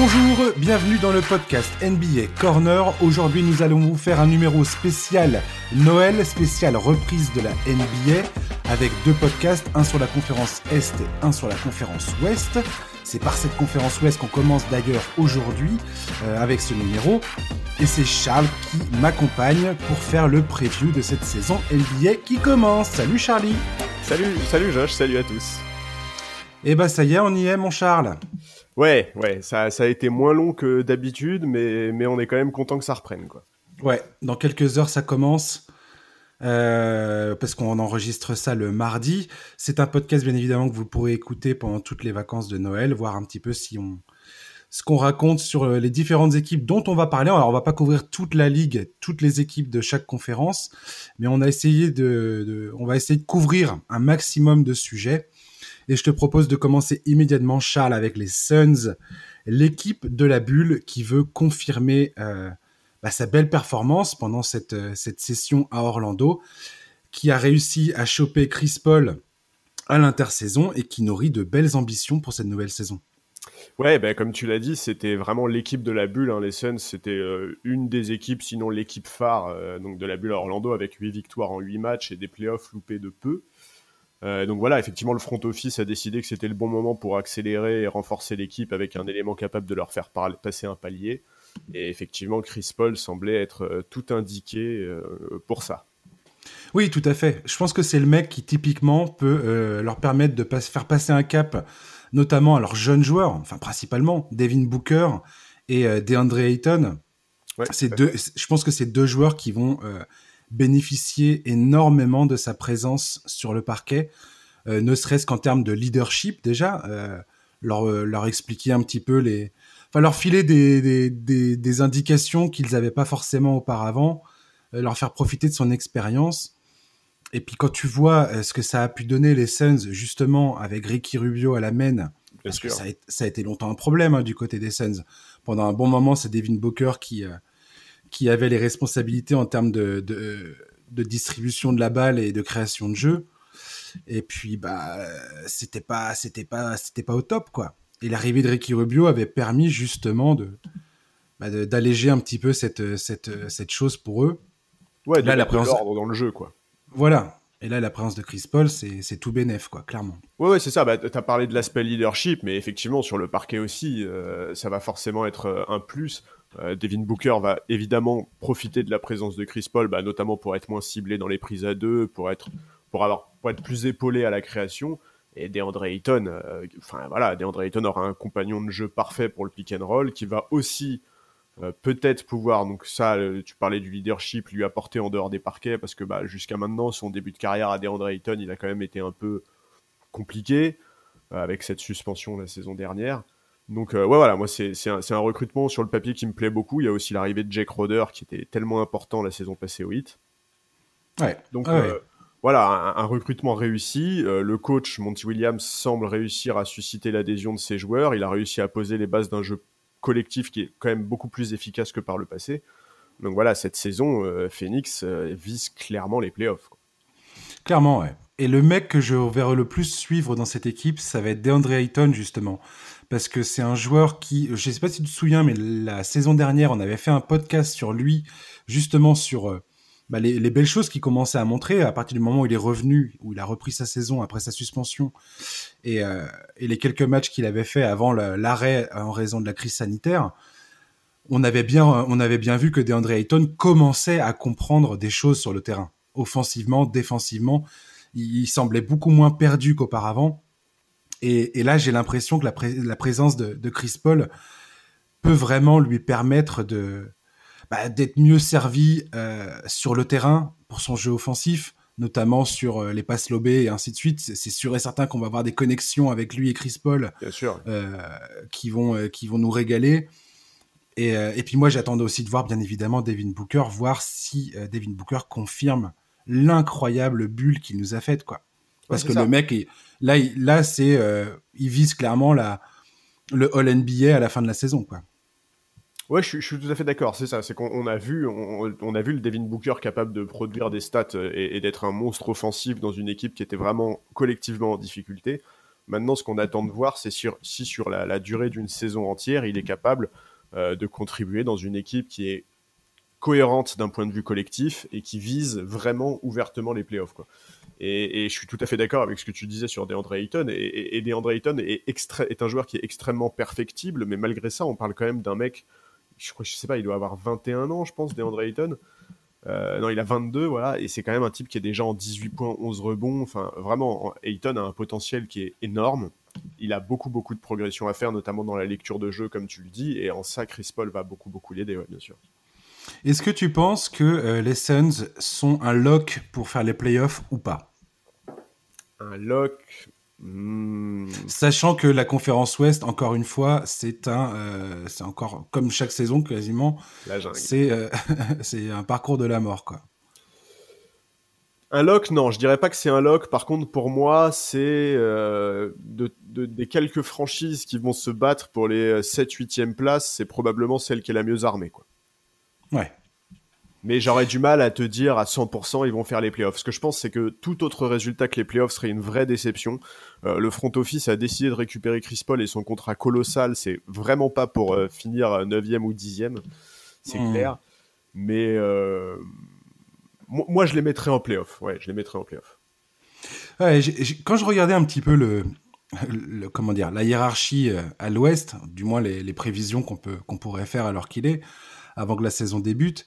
Bonjour, bienvenue dans le podcast NBA Corner. Aujourd'hui, nous allons vous faire un numéro spécial Noël, spécial reprise de la NBA, avec deux podcasts, un sur la conférence Est et un sur la conférence Ouest. C'est par cette conférence Ouest qu'on commence d'ailleurs aujourd'hui euh, avec ce numéro. Et c'est Charles qui m'accompagne pour faire le preview de cette saison NBA qui commence. Salut Charlie Salut, salut Josh, salut à tous Eh bah ça y est, on y est mon Charles Ouais, ouais, ça, ça a été moins long que d'habitude, mais, mais on est quand même content que ça reprenne, quoi. Ouais, dans quelques heures ça commence. Euh, parce qu'on enregistre ça le mardi. C'est un podcast bien évidemment que vous pourrez écouter pendant toutes les vacances de Noël, voir un petit peu si on ce qu'on raconte sur euh, les différentes équipes dont on va parler. Alors on va pas couvrir toute la ligue, toutes les équipes de chaque conférence, mais on a essayé de, on va essayer de couvrir un maximum de sujets. Et je te propose de commencer immédiatement, Charles, avec les Suns, l'équipe de la bulle qui veut confirmer euh, bah, sa belle performance pendant cette, euh, cette session à Orlando, qui a réussi à choper Chris Paul à l'intersaison et qui nourrit de belles ambitions pour cette nouvelle saison. Ouais, bah, comme tu l'as dit, c'était vraiment l'équipe de la bulle. Hein. Les Suns, c'était euh, une des équipes, sinon l'équipe phare de la bulle à Orlando, avec 8 victoires en 8 matchs et des playoffs loupés de peu. Euh, donc voilà, effectivement, le front office a décidé que c'était le bon moment pour accélérer et renforcer l'équipe avec un élément capable de leur faire passer un palier. Et effectivement, Chris Paul semblait être euh, tout indiqué euh, pour ça. Oui, tout à fait. Je pense que c'est le mec qui typiquement peut leur permettre de pas, faire passer un cap, notamment à leurs jeunes joueurs, enfin principalement Devin Booker et DeAndre Ayton. Ouais, deux, je pense que c'est deux joueurs qui vont bénéficier énormément de sa présence sur le parquet, euh, ne serait-ce qu'en termes de leadership déjà, euh, leur, euh, leur expliquer un petit peu les, enfin leur filer des, des, des, des indications qu'ils n'avaient pas forcément auparavant, euh, leur faire profiter de son expérience. Et puis quand tu vois ce que ça a pu donner les Suns justement avec Ricky Rubio à la main, parce que ça a, été- ça a été longtemps un problème hein, du côté des Suns. Pendant un bon moment, c'est Devin Booker qui, euh, qui avait les responsabilités en termes de, de, de distribution de la balle et de création de jeu. Et puis, bah, c'était pas, c'était pas, c'était pas au top, quoi. Et l'arrivée de Ricky Rubio avait permis justement de, bah, d'alléger un petit peu cette, cette, cette chose pour eux. Ouais, de Là, la présence- dans le jeu, quoi. Voilà. Et là, la présence de Chris Paul, c'est, c'est tout bénef, quoi, clairement. Ouais, ouais, c'est ça. Bah, t'as parlé de l'aspect leadership, mais effectivement, sur le parquet aussi, euh, ça va forcément être euh, un plus. Euh, Devin Booker va évidemment profiter de la présence de Chris Paul, bah, notamment pour être moins ciblé dans les prises à deux, pour être, pour avoir, pour être plus épaulé à la création. Et DeAndre Ayton, euh, enfin voilà, DeAndre Ayton aura un compagnon de jeu parfait pour le pick and roll, qui va aussi euh, peut-être pouvoir, donc ça, tu parlais du leadership, lui apporter en dehors des parquets, parce que bah, jusqu'à maintenant, son début de carrière à DeAndre Ayton, il a quand même été un peu compliqué avec cette suspension la saison dernière. Donc euh, ouais voilà, moi c'est un, un recrutement sur le papier qui me plaît beaucoup. Il y a aussi l'arrivée de Jake Roder qui était tellement important la saison passée au Heat. Ouais. Donc Ah ouais. euh, voilà, un, un recrutement réussi. Euh, le coach Monty Williams semble réussir à susciter l'adhésion de ses joueurs. Il a réussi à poser les bases d'un jeu collectif qui est quand même beaucoup plus efficace que par le passé. Donc voilà, cette saison, Phoenix vise clairement les playoffs. quoi. Clairement, ouais. Et le mec que je verrai le plus suivre dans cette équipe, ça va être DeAndre Ayton, justement. Parce que c'est un joueur qui, je sais pas si tu te souviens, mais la saison dernière, on avait fait un podcast sur lui, justement sur euh, bah, les, les belles choses qu'il commençait à montrer à partir du moment où il est revenu, où il a repris sa saison après sa suspension, et, euh, les quelques matchs qu'il avait fait avant l'arrêt en raison de la crise sanitaire. On avait bien, on avait bien vu que DeAndre Ayton commençait à comprendre des choses sur le terrain, offensivement, défensivement. Il semblait beaucoup moins perdu qu'auparavant. Et, et là, j'ai l'impression que la, pré- la présence de, de Chris Paul peut vraiment lui permettre de bah, d'être mieux servi euh, sur le terrain pour son jeu offensif, notamment sur euh, les passes lobées et ainsi de suite. C'est sûr et certain qu'on va avoir des connexions avec lui et Chris Paul Bien sûr. euh, qui vont euh, qui vont nous régaler. Et, euh, et puis moi, j'attendais aussi de voir, bien évidemment, Devin Booker, voir si Devin Booker confirme l'incroyable bulle qu'il nous a faite, quoi. Parce Ouais, que ça. le mec, est- là, il, là, c'est, euh, il vise clairement la, le All NBA à la fin de la saison, quoi. Ouais, je, suis- je suis tout à fait d'accord. C'est ça. C'est qu'on on a vu, on, on a vu le Devin Booker capable de produire des stats euh, et, et d'être un monstre offensif dans une équipe qui était vraiment collectivement en difficulté. Maintenant, ce qu'on attend de voir, c'est si sur la, durée d'une saison entière, il est capable de contribuer dans une équipe qui est cohérente d'un point de vue collectif et qui vise vraiment ouvertement les playoffs. Quoi. Et, je suis tout à fait d'accord avec ce que tu disais sur DeAndre Ayton. Et, DeAndre Ayton est, est, un joueur qui est extrêmement perfectible, mais malgré ça, on parle quand même d'un mec, je crois, je sais pas, il doit avoir 21 ans, je pense, DeAndre Ayton. Euh, non, il a 22, voilà, et c'est quand même un type qui est déjà en 18 points, 11 rebonds. Enfin, vraiment, Ayton a un potentiel qui est énorme. Il a beaucoup, beaucoup de progression à faire, notamment dans la lecture de jeu, comme tu le dis, et en ça, Chris Paul va beaucoup, beaucoup l'aider, ouais, bien sûr. Est-ce que tu penses que euh, les Suns sont un lock pour faire les playoffs ou pas? Un lock hmm. Sachant que la conférence Ouest, encore une fois, c'est un, euh, c'est encore comme chaque saison quasiment, c'est euh, c'est un parcours de la mort quoi. Un lock, non, je dirais pas que c'est un lock. Par contre, pour moi, c'est des quelques franchises qui vont se battre pour les 7-8e places, c'est probablement celle qui est la mieux armée. Quoi. Ouais. Mais j'aurais du mal à te dire à 100% ils vont faire les playoffs. Ce que je pense, c'est que tout autre résultat que les playoffs serait une vraie déception. Euh, le front office a décidé de récupérer Chris Paul et son contrat colossal. C'est vraiment pas pour euh, finir 9e ou 10e. C'est hmm. clair. Mais euh, moi, je les mettrais en playoffs. Ouais, je les mettrais en playoffs. Ouais, quand je regardais un petit peu le, comment dire, la hiérarchie à l'ouest, du moins les, les prévisions qu'on peut qu'on pourrait faire alors qu'il est, avant que la saison débute.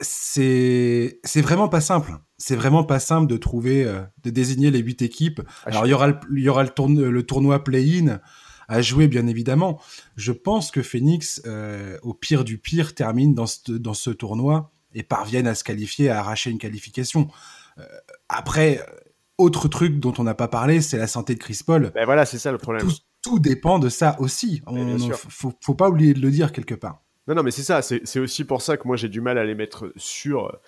C'est c'est vraiment pas simple. C'est vraiment pas simple de trouver, euh, de désigner les huit équipes. Ah, Alors il y aura le, il y aura le, tournoi, le tournoi play-in à jouer bien évidemment. Je pense que Phoenix, euh, au pire du pire, termine dans ce, dans ce tournoi et parviennent à se qualifier, à arracher une qualification. Euh, après, autre truc dont on n'a pas parlé, c'est la santé de Chris Paul. Ben voilà, c'est ça le problème. Tout, dépend de ça aussi. On, faut, faut pas oublier de le dire quelque part. Non, non, mais c'est ça. C'est aussi pour ça que moi j'ai du mal à les mettre sur,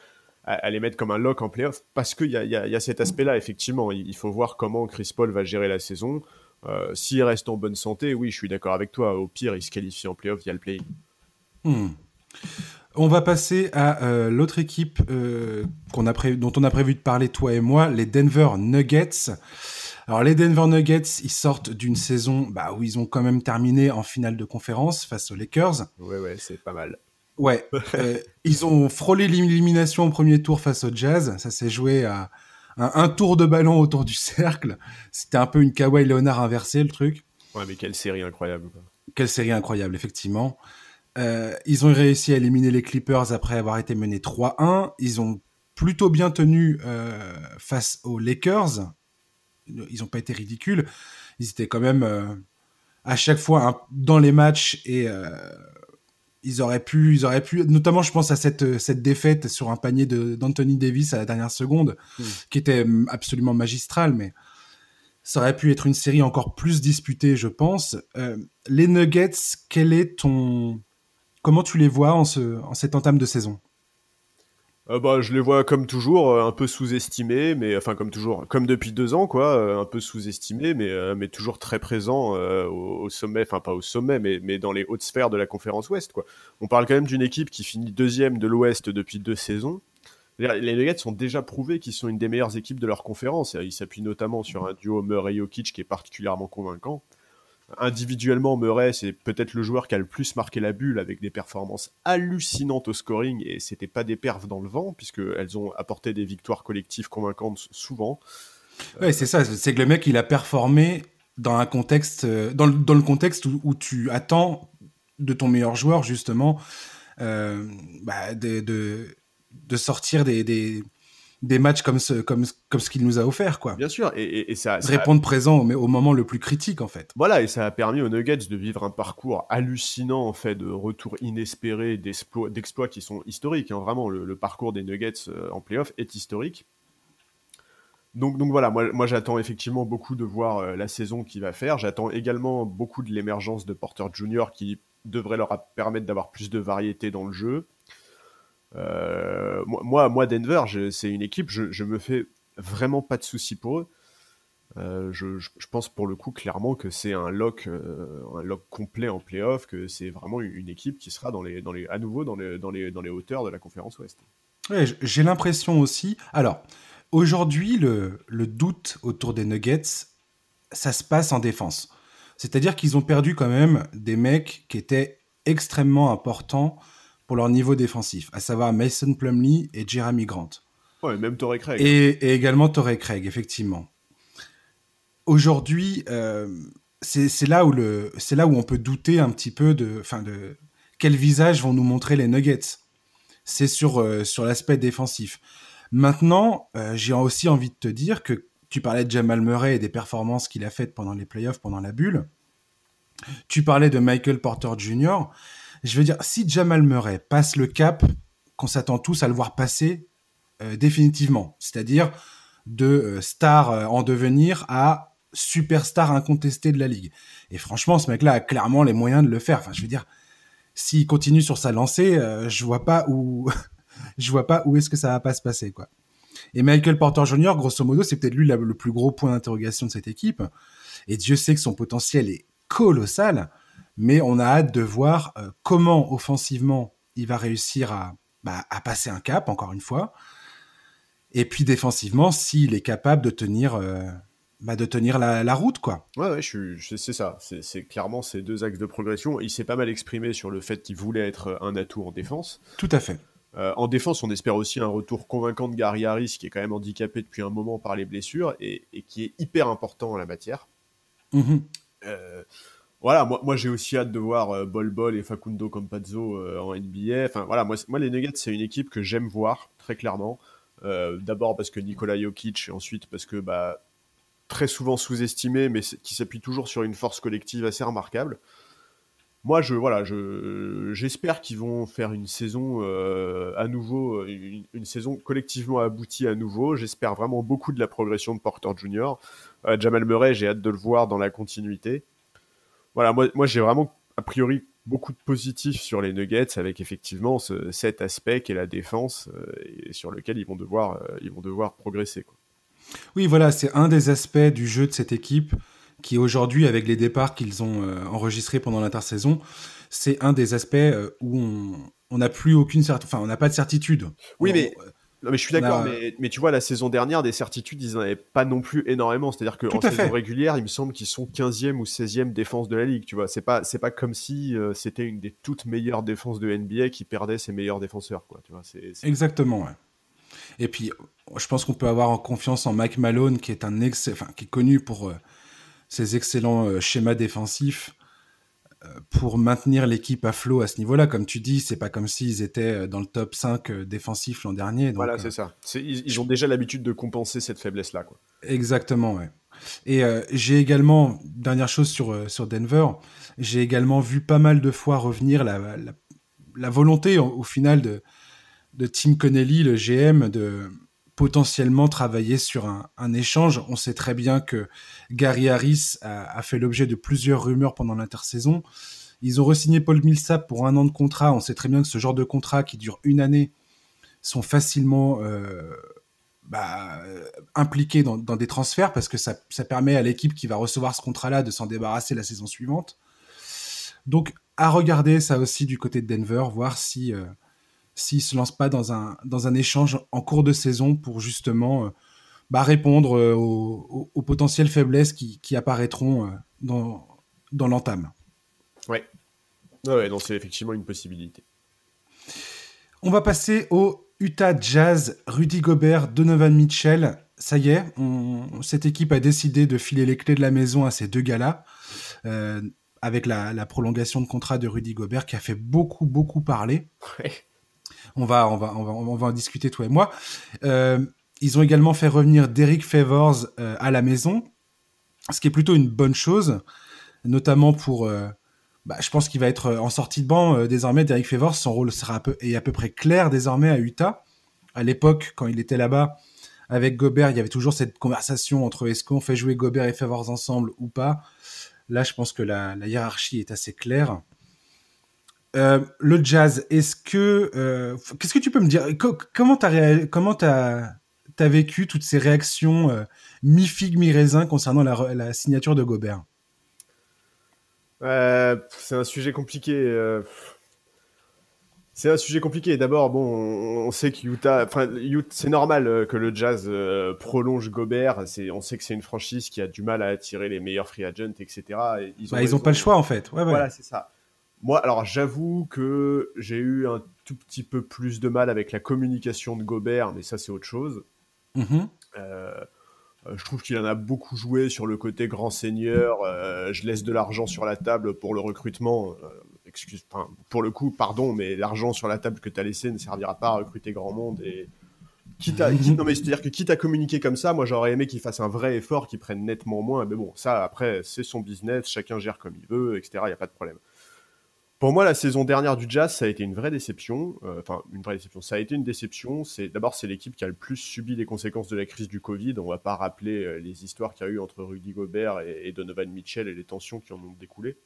à, les mettre comme un lock en playoff, parce qu'il y a, y, a, cet aspect-là, effectivement. Il, faut voir comment Chris Paul va gérer la saison. Euh, s'il reste en bonne santé, oui, je suis d'accord avec toi. Au pire, il se qualifie en playoff via le play. Hmm. On va passer à euh, l'autre équipe euh, dont on a prévu de parler, toi et moi, les Denver Nuggets. Alors les Denver Nuggets, ils sortent d'une saison bah, où ils ont quand même terminé en finale de conférence face aux Lakers. Ouais, ouais, c'est pas mal. Ouais, euh, ils ont frôlé l'élimination au premier tour face au Jazz. Ça s'est joué à un, tour de ballon autour du cercle. C'était un peu une Kawhi Leonard inversée, le truc. Ouais, mais quelle série incroyable. Quelle série incroyable, effectivement. Euh, ils ont réussi à éliminer les Clippers après avoir été menés 3-1. Ils ont plutôt bien tenu euh, face aux Lakers ils n'ont pas été ridicules. Ils étaient quand même euh, à chaque fois dans les matchs et euh, ils auraient pu, ils auraient pu, notamment je pense à cette, cette défaite sur un panier d'Anthony Davis à la dernière seconde, hmm. qui était hum, absolument magistrale, mais ça aurait pu être une série encore plus disputée, je pense. Euh, les Nuggets, quel est ton, comment tu les vois en, ce, en cette entame de saison? Euh, bah, je les vois comme toujours euh, un peu sous-estimés, mais enfin comme toujours, comme depuis deux ans quoi, euh, un peu sous-estimés, mais mais toujours très présents au, sommet, enfin pas au sommet, mais mais dans les hautes sphères de la conférence Ouest quoi. On parle quand même d'une équipe qui finit deuxième de l'Ouest depuis deux saisons. Les Nuggets sont déjà prouvés qu'ils sont une des meilleures équipes de leur conférence. Ils s'appuient notamment sur un duo Murray-Jokic qui est particulièrement convaincant individuellement, Murray, c'est peut-être le joueur qui a le plus marqué la bulle avec des performances hallucinantes au scoring et c'était pas des perfs dans le vent puisqu'elles ont apporté des victoires collectives convaincantes souvent. Ouais, c'est ça, c'est que le mec il a performé dans un contexte, euh, dans le, contexte où, tu attends de ton meilleur joueur justement euh, bah, de, de, sortir des matchs comme ce, comme, comme ce qu'il nous a offert, quoi. Bien sûr, et, et, ça, Répondre présent au, au, moment le plus critique, en fait. Voilà, et ça a permis aux Nuggets de vivre un parcours hallucinant, en fait, de retours inespérés, d'exploits qui sont historiques. Hein. Vraiment, le, parcours des Nuggets euh, en playoff est historique. Donc, donc voilà, moi, moi j'attends effectivement beaucoup de voir euh, la saison qu'il va faire. J'attends également beaucoup de l'émergence de Porter Jr. qui devrait leur permettre d'avoir plus de variété dans le jeu. Euh, moi, moi, Denver, c'est une équipe, je, je, me fais vraiment pas de soucis pour eux. Euh, je, pense pour le coup clairement que c'est un lock, euh, un lock complet en playoff, que c'est vraiment une équipe qui sera à nouveau dans les, hauteurs de la conférence Ouest. Ouais, J'ai l'impression aussi. Alors, aujourd'hui, le, doute autour des Nuggets, ça se passe en défense. C'est-à-dire qu'ils ont perdu quand même des mecs qui étaient extrêmement importants pour leur niveau défensif, à savoir Mason Plumlee et Jeremy Grant. Ouais, même Torrey Craig. Et, également Torrey Craig, effectivement. Aujourd'hui, euh, c'est là où le, c'est là où on peut douter un petit peu de, enfin de quel visage vont nous montrer les Nuggets. C'est sur euh, sur l'aspect défensif. Maintenant, euh, j'ai aussi envie de te dire que tu parlais de Jamal Murray et des performances qu'il a faites pendant les playoffs, pendant la bulle. Tu parlais de Michael Porter Jr. Je veux dire, si Jamal Murray passe le cap qu'on s'attend tous à le voir passer euh, définitivement, c'est-à-dire de euh, star euh, en devenir à superstar incontesté de la ligue. Et franchement, ce mec-là a clairement les moyens de le faire. Enfin, je veux dire, s'il continue sur sa lancée, je vois pas où, vois pas où est-ce que ça va pas se passer, quoi. Et Michael Porter Jr., grosso modo, c'est peut-être lui le plus gros point d'interrogation de cette équipe. Et Dieu sait que son potentiel est colossal, mais on a hâte de voir euh, comment offensivement il va réussir à, bah, à passer un cap, encore une fois. Et puis défensivement, s'il est capable de tenir, euh, bah, de tenir la, route, quoi. Ouais, ouais, c'est ça. C'est clairement ces deux axes de progression. Il s'est pas mal exprimé sur le fait qu'il voulait être un atout en défense. Tout à fait. Euh, en défense, on espère aussi un retour convaincant de Gary Harris, qui est quand même handicapé depuis un moment par les blessures et, qui est hyper important en la matière. Mhm. Euh, voilà, moi, moi j'ai aussi hâte de voir euh, Bol Bol et Facundo Campazzo en NBA. Enfin voilà, moi, moi les Nuggets, c'est une équipe que j'aime voir très clairement. D'abord parce que Nikola Jokic et ensuite parce que bah, très souvent sous-estimé, mais qui s'appuie toujours sur une force collective assez remarquable moi, je voilà, je j'espère qu'ils vont faire une saison euh, à nouveau, une, saison collectivement aboutie à nouveau. J'espère vraiment beaucoup de la progression de Porter Jr. Euh, Jamal Murray, j'ai hâte de le voir dans la continuité. Voilà, moi, moi j'ai vraiment a priori beaucoup de positifs sur les Nuggets avec effectivement cet aspect qui est la défense euh, et sur lequel ils vont devoir, ils vont devoir progresser. Quoi. Oui, voilà, c'est un des aspects du jeu de cette équipe qui aujourd'hui, avec les départs qu'ils ont euh, enregistrés pendant l'intersaison, c'est un des aspects euh, où on n'a plus aucune certitude, enfin, on n'a pas de certitude. Oui, mais. Non, mais je suis d'accord, mais, tu vois, la saison dernière, des certitudes, ils n'en avaient pas non plus énormément. C'est-à-dire qu'en saison régulière, il me semble qu'ils sont 15e ou 16e défense de la ligue. Tu vois, c'est pas, c'est pas comme si euh, c'était une des toutes meilleures défenses de NBA qui perdait ses meilleurs défenseurs. Quoi, tu vois, c'est, Exactement, ouais. Et puis, je pense qu'on peut avoir confiance en Mike Malone, qui est, un ex... enfin, qui est connu pour ces excellents euh, schémas défensifs euh, pour maintenir l'équipe à flot à ce niveau-là. Comme tu dis, c'est pas comme s'ils étaient euh, dans le top 5 défensif l'an dernier. voilà, c'est ça. Ils, ont déjà l'habitude de compenser cette faiblesse-là. Quoi. Exactement, ouais. Et j'ai également, dernière chose sur, sur Denver, j'ai également vu pas mal de fois revenir la, la, volonté au, final de, de Tim Connelly, le GM, de, potentiellement travailler sur un, échange. On sait très bien que Gary Harris a, fait l'objet de plusieurs rumeurs pendant l'intersaison. Ils ont re-signé Paul Millsap pour un an de contrat. On sait très bien que ce genre de contrat qui dure une année sont facilement euh, bah, impliqués dans, des transferts parce que ça, permet à l'équipe qui va recevoir ce contrat-là de s'en débarrasser la saison suivante. Donc à regarder ça aussi du côté de Denver, voir si euh, s'ils se lancent pas dans un, dans un échange en cours de saison pour justement euh, bah, répondre euh, aux, potentielles faiblesses qui, apparaîtront euh, dans, dans l'entame. Ouais. Ouais, donc c'est effectivement une possibilité. On va passer au Utah Jazz, Rudy Gobert, Donovan Mitchell. Ça y est, cette équipe a décidé de filer les clés de la maison à ces deux gars-là, avec la, la, prolongation de contrat de Rudy Gobert qui a fait beaucoup, beaucoup parler. Ouais. On va, on va, on va, en discuter toi et moi. Euh, ils ont également fait revenir Derek Favors euh, à la maison, ce qui est plutôt une bonne chose, notamment pour. Euh, bah, je pense qu'il va être en sortie de banc désormais. Derek Favors, son rôle sera à est à peu près clair désormais à Utah. À l'époque, quand il était là-bas avec Gobert, il y avait toujours cette conversation entre est-ce qu'on fait jouer Gobert et Favors ensemble ou pas. Là, je pense que la hiérarchie est assez claire. Euh, le jazz, est-ce que euh, qu'est-ce que tu peux me dire? Comment t'as comment t'as as vécu toutes ces réactions euh, mi figue mi raisin concernant la, signature de Gobert? C'est un sujet compliqué. C'est un sujet compliqué. D'abord, bon, on sait que Utah, enfin, c'est normal que le Jazz prolonge Gobert. on sait que c'est une franchise qui a du mal à attirer les meilleurs free agents, etc. ils ont, bah, pas le choix en fait. Voilà, c'est ça. Moi, alors j'avoue que j'ai eu un tout petit peu plus de mal avec la communication de Gobert, mais ça c'est autre chose. Mm-hmm. Euh, je trouve qu'il en a beaucoup joué sur le côté grand seigneur. je laisse de l'argent sur la table pour le recrutement excuse, pour le coup, pardon, mais l'argent sur la table que tu as laissé ne servira pas à recruter grand monde et quitte à, non mais c'est-à-dire que quitte à communiquer comme ça, moi j'aurais aimé qu'il fasse un vrai effort, qu'il prenne nettement moins, mais bon, ça après c'est son business, chacun gère comme il veut, etc. Il y a pas de problème. Pour moi, la saison dernière du Jazz, ça a été une vraie déception. Euh, enfin, une vraie déception. Ça a été une déception. C'est d'abord c'est l'équipe qui a le plus subi les conséquences de la crise du Covid. On va pas rappeler euh, les histoires qu'il y a eu entre Rudy Gobert et Donovan Mitchell et les tensions qui en ont découlé.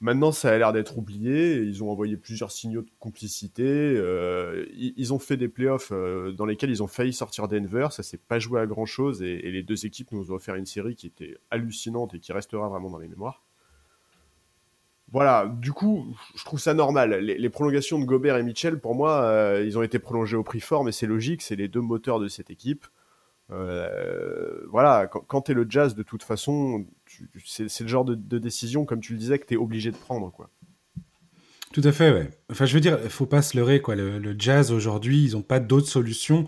Maintenant, ça a l'air d'être oublié. Ils ont envoyé plusieurs signaux de complicité. Euh, ils, ont fait des playoffs dans lesquels ils ont failli sortir Denver. Ça s'est pas joué à grand chose et, les deux équipes nous ont offert une série qui était hallucinante et qui restera vraiment dans les mémoires. Voilà, du coup, je trouve ça normal. Les, prolongations de Gobert et Mitchell, pour moi, euh, ils ont été prolongés au prix fort, mais c'est logique, c'est les deux moteurs de cette équipe. Euh, voilà, quand, tu es le jazz, de toute façon, c'est le genre de, décision, comme tu le disais, que tu es obligé de prendre. quoi. Tout à fait, ouais. Enfin, je veux dire, faut pas se leurrer, quoi. Le, jazz, aujourd'hui, ils n'ont pas d'autre solution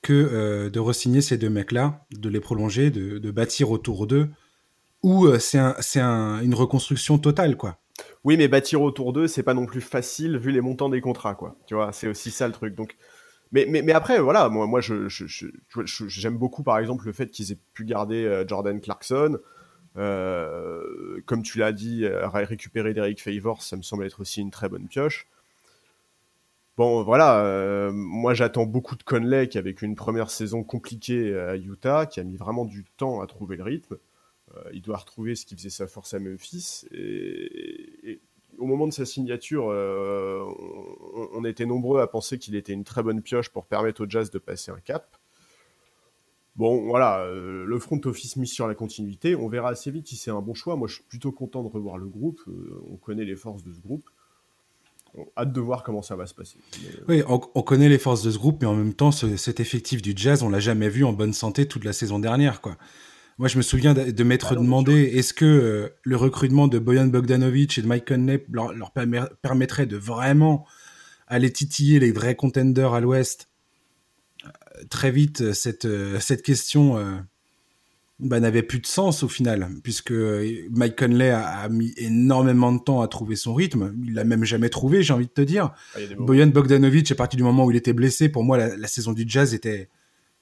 que euh, de re-signer ces deux mecs-là, de les prolonger, de, bâtir autour d'eux, ou euh, c'est un, une reconstruction totale, quoi. Oui, mais bâtir autour d'eux, c'est pas non plus facile vu les montants des contrats, quoi. Tu vois, c'est aussi ça le truc. Donc, mais, après, voilà, moi, j'aime je, je, beaucoup, par exemple, le fait qu'ils aient pu garder euh, Jordan Clarkson. Euh, comme tu l'as dit, récupérer Derek Favors, ça me semble être aussi une très bonne pioche. Bon, voilà, moi j'attends beaucoup de Conley qui, avec une première saison compliquée à Utah, qui a mis vraiment du temps à trouver le rythme. Il doit retrouver ce qui faisait sa force à Memphis. et, au moment de sa signature, euh, on, était nombreux à penser qu'il était une très bonne pioche pour permettre au Jazz de passer un cap. Bon, voilà, euh, le front office mis sur la continuité. On verra assez vite si c'est un bon choix. Moi, je suis plutôt content de revoir le groupe. Euh, on connaît les forces de ce groupe. On hâte de voir comment ça va se passer. Oui, on, connaît les forces de ce groupe, mais en même temps, cet effectif du Jazz, on l'a jamais vu en bonne santé toute la saison dernière. Moi, je me souviens de, m'être demandé est-ce que euh, le recrutement de Boyan Bogdanovic et de Mike Conley leur, permettrait de vraiment aller titiller les vrais contenders à l'Ouest? Euh, Très vite, cette, euh, cette question bah, n'avait plus de sens au final, puisque Mike Conley a, mis énormément de temps à trouver son rythme. Il l'a même jamais trouvé, j'ai envie de te dire. Ah, Boyan Bogdanovic, à partir du moment où il était blessé, pour moi, la, la saison du Jazz était,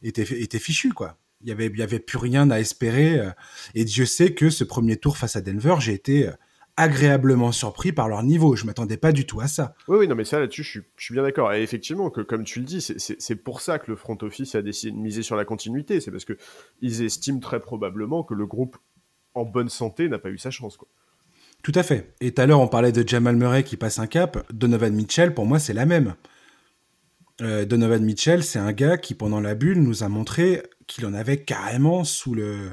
était, était fichue, quoi. Il y avait, il y avait plus rien à espérer. Euh, et Dieu sait que ce premier tour face à Denver, j'ai été euh, agréablement surpris par leur niveau. Je m'attendais pas du tout à ça. Oui, oui, non, mais ça là-dessus, je, suis bien d'accord. Et effectivement, que comme tu le dis, c'est pour ça que le front office a décidé de miser sur la continuité. C'est parce que ils estiment très probablement que le groupe en bonne santé n'a pas eu sa chance, quoi. Tout à fait. Et tout à l'heure, on parlait de Jamal Murray qui passe un cap. Donovan Mitchell, pour moi, c'est la même. Euh, Donovan Mitchell, c'est un gars qui, pendant la bulle, nous a montré qu'il en avait carrément sous le.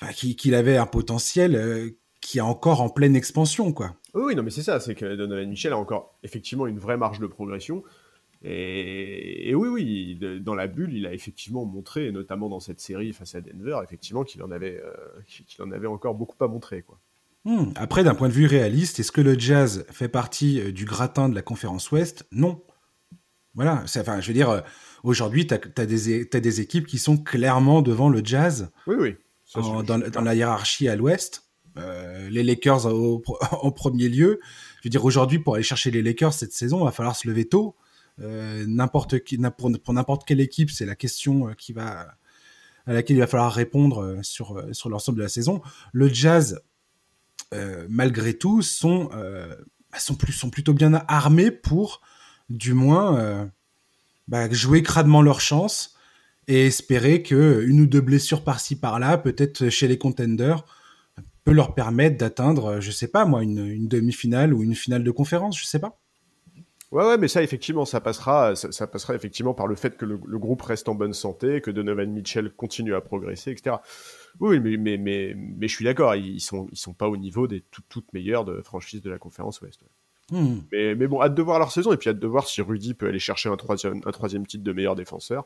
Enfin, qu'il avait un potentiel euh, qui est encore en pleine expansion, quoi. Oui, non, mais c'est ça, c'est que Donovan Mitchell a encore effectivement une vraie marge de progression. Et, oui, oui, dans la bulle, il a effectivement montré, notamment dans cette série face à Denver, effectivement qu'il en avait, euh, qu'il en avait encore beaucoup à montrer, quoi. Hmm. Après, d'un point de vue réaliste, est-ce que le Jazz fait partie du gratin de la conférence Ouest? Non. Voilà, enfin, je veux dire, Aujourd'hui, tu as, des équipes qui sont clairement devant le Jazz. Oui, oui. dans, la hiérarchie à l'ouest. Euh, les Lakers en premier lieu. Je veux dire, aujourd'hui, pour aller chercher les Lakers cette saison, il va falloir se lever tôt. Euh, n'importe qui, pour, n'importe quelle équipe, c'est la question euh, qui va, à laquelle il va falloir répondre sur, sur l'ensemble de la saison. Le Jazz, malgré tout, sont, bah, sont, plus, sont plutôt bien armés pour, du moins, bah, jouer cradement leur chance et espérer que une ou deux blessures par-ci par-là, peut-être chez les contenders, peut leur permettre d'atteindre, je sais pas moi, une, demi-finale ou une finale de conférence, je sais pas. Ouais, ouais, mais ça, effectivement, ça passera, ça, passera effectivement par le fait que le, groupe reste en bonne santé, que Donovan Mitchell continue à progresser, etc. Oui, mais, mais, mais, mais je suis d'accord, ils sont, ils sont pas au niveau des toutes meilleures de franchises de la conférence Ouest. Hmm. Mais, mais, bon, hâte de voir leur saison et puis hâte de voir si Rudy peut aller chercher un troisième, un troisième titre de meilleur défenseur.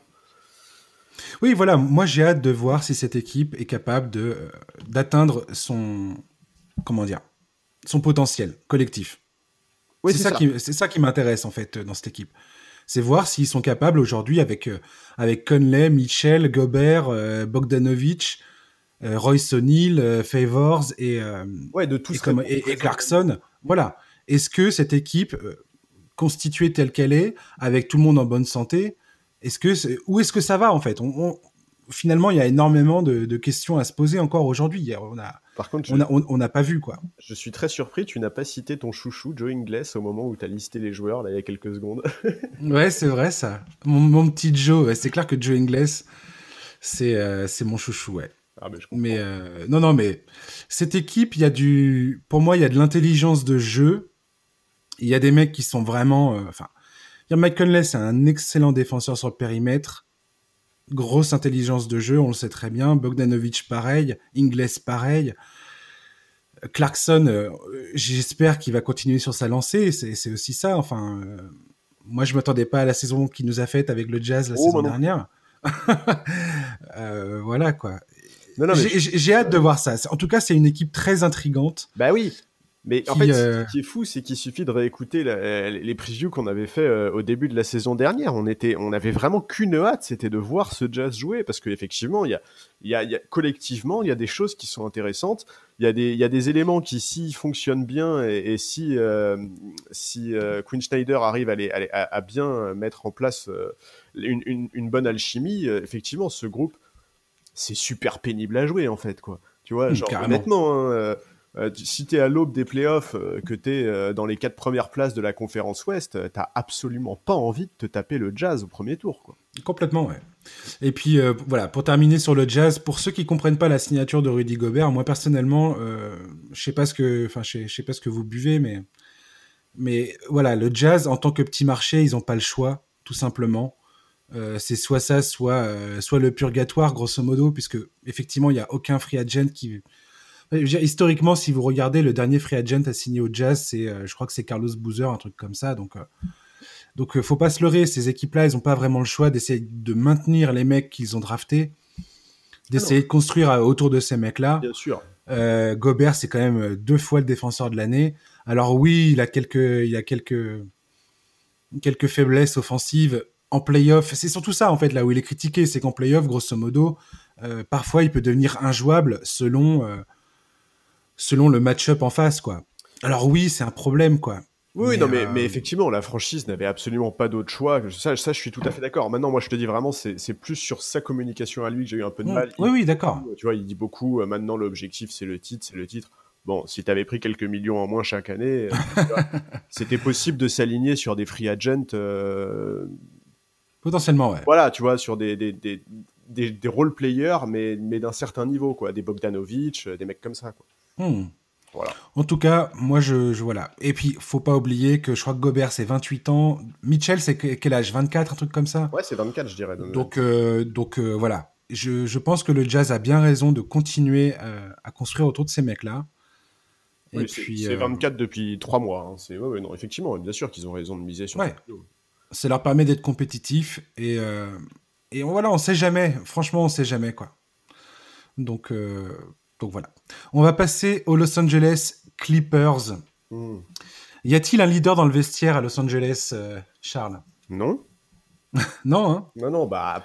Oui, voilà, moi j'ai hâte de voir si cette équipe est capable de euh, d'atteindre son comment dire son potentiel collectif. Oui, c'est ça, qui c'est ça qui m'intéresse en fait dans cette équipe. C'est voir s'ils sont capables aujourd'hui avec euh, avec Conley, Mitchell, Gobert, euh, Bogdanovic, Royce O'Neal, Favors et ouais de tous et, et, Clarkson. Voilà. Est-ce que cette équipe constituée telle qu'elle est, avec tout le monde en bonne santé, est-ce que où est-ce que ça va en fait? On, Finalement, il y a énormément de, questions à se poser encore aujourd'hui. On a, Par contre, on n'a pas vu quoi. Je suis très surpris, tu n'as pas cité ton chouchou Joe Ingles au moment où tu as listé les joueurs là il y a quelques secondes. ouais, c'est vrai ça. Mon, petit Joe, c'est clair que Joe Ingles, c'est euh, c'est mon chouchou, ouais. Ah, mais, je mais euh, non, non, mais cette équipe, il y a du, pour moi, il y a de l'intelligence de jeu. Il y a des mecs qui sont vraiment, euh, enfin, Mike Conley, c'est un excellent défenseur sur le périmètre. Grosse intelligence de jeu, on le sait très bien. Bogdanovic, pareil. Ingles, pareil. Clarkson, euh, j'espère qu'il va continuer sur sa lancée. C'est aussi ça. Enfin, euh, moi, je m'attendais pas à la saison qu'il nous a faite avec le Jazz la oh, saison dernière. Euh, voilà quoi. J'ai hâte de voir ça. En tout cas, c'est une équipe très intrigante. Bah oui. Mais en fait, euh, ce qui est fou, c'est qu'il suffit de réécouter les previews qu'on avait fait euh, au début de la saison dernière. On était, on avait vraiment qu'une hâte, c'était de voir ce jazz jouer, parce qu'effectivement, il y a, y, a, y a, collectivement, il y a des choses qui sont intéressantes. Il y a des, il y a des éléments qui, s'ils fonctionnent bien, et, si, euh, si Quinn Schneider arrive à, les, à, à, bien mettre en place une, une, une, bonne alchimie, effectivement, ce groupe, c'est super pénible à jouer, en fait, quoi. Tu vois, genre, honnêtement, hein, euh, si tu es à l'aube des playoffs, euh, que tu es euh, dans les quatre premières places de la conférence Ouest, t'as absolument pas envie de te taper le jazz au premier tour. Complètement, ouais. Et puis voilà, pour terminer sur le jazz, pour ceux qui comprennent pas la signature de Rudy Gobert, moi personnellement, je sais pas ce que, enfin, je sais pas ce que vous buvez, mais voilà, le jazz en tant que petit marché, ils ont pas le choix, tout simplement. c'est soit ça, soit soit le purgatoire, grosso modo, puisque effectivement, il y a aucun free agent qui historiquement, si vous regardez, le dernier free agent à signer au Jazz, c'est, euh, je crois que c'est Carlos Boozer, un truc comme ça. Donc, euh, donc, euh, faut pas se leurrer. Ces équipes-là, ils ont pas vraiment le choix d'essayer de maintenir les mecs qu'ils ont draftés, d'essayer de construire autour de ces mecs-là. Bien sûr. Gobert, c'est quand même deux fois le défenseur de l'année. Alors oui, il a quelques, il a quelques, quelques faiblesses offensives en playoff. C'est surtout ça en fait là où il est critiqué, c'est qu'en playoff, grosso modo, parfois il peut devenir injouable selon selon le match-up en face, quoi. Alors oui, c'est un problème, quoi. Oui, non, mais, mais, euh, effectivement, la franchise n'avait absolument pas d'autre choix. Ça, ça, je suis tout à fait d'accord. Maintenant, moi, je te dis vraiment, c'est plus sur sa communication à lui que j'ai eu un peu de mal. Oui, oui, d'accord. Tu vois, il dit beaucoup, euh, maintenant, l'objectif, c'est le titre, c'est le titre. Bon, si tu avais pris quelques millions en moins chaque année, euh, c'était possible de s'aligner sur des free agents. Potentiellement, ouais. Voilà, tu vois, sur des, des, des, des, role players, mais, mais d'un certain niveau, quoi. Des Bogdanovic, des mecs comme ça, quoi. Hmm. Voilà. En tout cas, moi, je, voilà. Et puis, faut pas oublier que je crois que Gobert, c'est 28 ans. Mitchell, c'est quel âge? 24, un truc comme ça? Ouais, c'est 24, je dirais. Donc, euh, donc euh, voilà. Je, je, pense que le Jazz a bien raison de continuer euh, à construire autour de ces mecs-là. Puis, c'est 24 depuis 3 mois. Hein. C'est ouais, non, effectivement, bien sûr qu'ils ont raison de miser sur ouais. Ça leur permet d'être compétitifs et et voilà, on sait jamais. Franchement, on sait jamais quoi. Donc donc voilà. On va passer aux Los Angeles Clippers. Hmm. Y a-t-il un leader dans le vestiaire à Los Angeles, euh, Charles? Non. non, hein? Non, non, bah.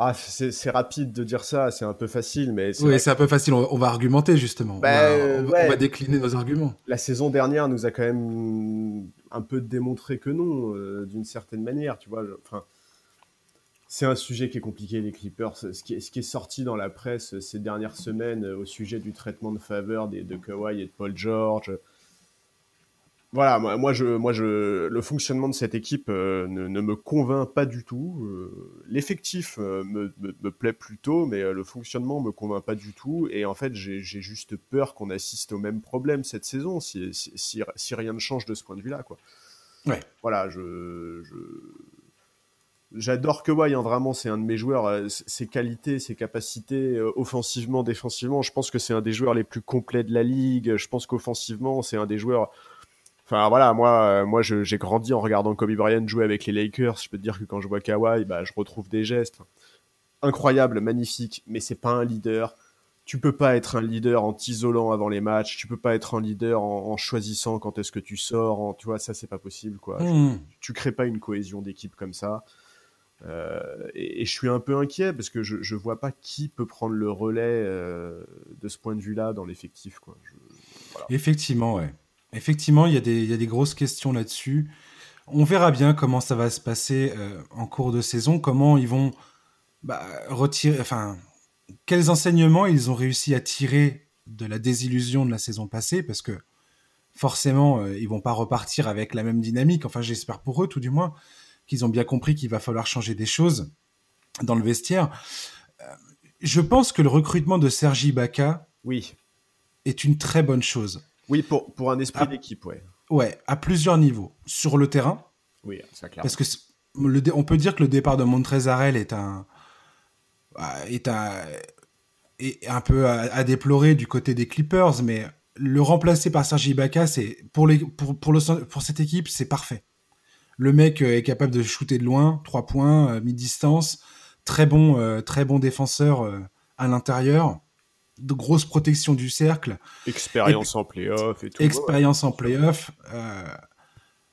Ah, c'est rapide de dire ça, c'est un peu facile, mais. Oui, c'est un peu facile, on, va argumenter justement. on, va, bah, décliner nos arguments. La saison dernière nous a quand même un peu démontré que non, euh, d'une certaine manière, tu vois. Enfin c'est un sujet qui est compliqué, les Clippers. Ce qui, est, ce qui est sorti dans la presse ces dernières semaines au sujet du traitement de faveur de, de Kawhi et de Paul George. Voilà, moi, je, moi je, le fonctionnement de cette équipe euh, ne, me convainc pas du tout. Euh, l'effectif euh, me, me, plaît plutôt, mais le fonctionnement me convainc pas du tout. Et en fait, j'ai juste peur qu'on assiste au même problème cette saison si, si, si, rien ne change de ce point de vue-là. Ouais. Voilà, je, je J'adore que hein, vraiment, c'est un de mes joueurs. Euh, ses qualités, ses capacités, euh, offensivement, défensivement, je pense que c'est un des joueurs les plus complets de la ligue. Je pense qu'offensivement, c'est un des joueurs. Enfin voilà, moi, moi j'ai grandi en regardant Kobe Bryant jouer avec les Lakers. Je peux te dire que quand je vois Kawhi, bah, je retrouve des gestes incroyables, magnifiques, mais c'est pas un leader. Tu peux pas être un leader en t'isolant avant les matchs. Tu peux pas être un leader en, choisissant quand est-ce que tu sors. tu vois, ça c'est pas possible quoi. Hmm. Tu, crées pas une cohésion d'équipe comme ça. Euh, et, je suis un peu inquiet parce que je, je vois pas qui peut prendre le relais euh, de ce point de vue-là dans l'effectif. Effectivement, ouais. Effectivement, il y, a des, y a des grosses questions là-dessus. On verra bien comment ça va se passer euh, en cours de saison, comment ils vont bah, retirer, enfin, quels enseignements ils ont réussi à tirer de la désillusion de la saison passée, parce que forcément, ils vont pas repartir avec la même dynamique. Enfin, j'espère pour eux, tout du moins qu'ils ont bien compris qu'il va falloir changer des choses dans le vestiaire. Euh, je pense que le recrutement de Sergi Baca oui. est une très bonne chose. Oui, pour, pour un esprit d'équipe, ouais. Ouais, à plusieurs niveaux. Sur le terrain. Oui, c'est clair. Parce que le, on peut dire que le départ de Montrezarel est un est un est un peu à, déplorer du côté des Clippers, mais le remplacer par Sergi Baca, c'est pour les pour pour, le, pour cette équipe, c'est parfait. Le mec euh, est capable de shooter de loin, trois points, euh, mi-distance, très bon, euh, très bon défenseur à l'intérieur, de grosses protections du cercle. Expérience en playoff et tout. Expérience en playoff.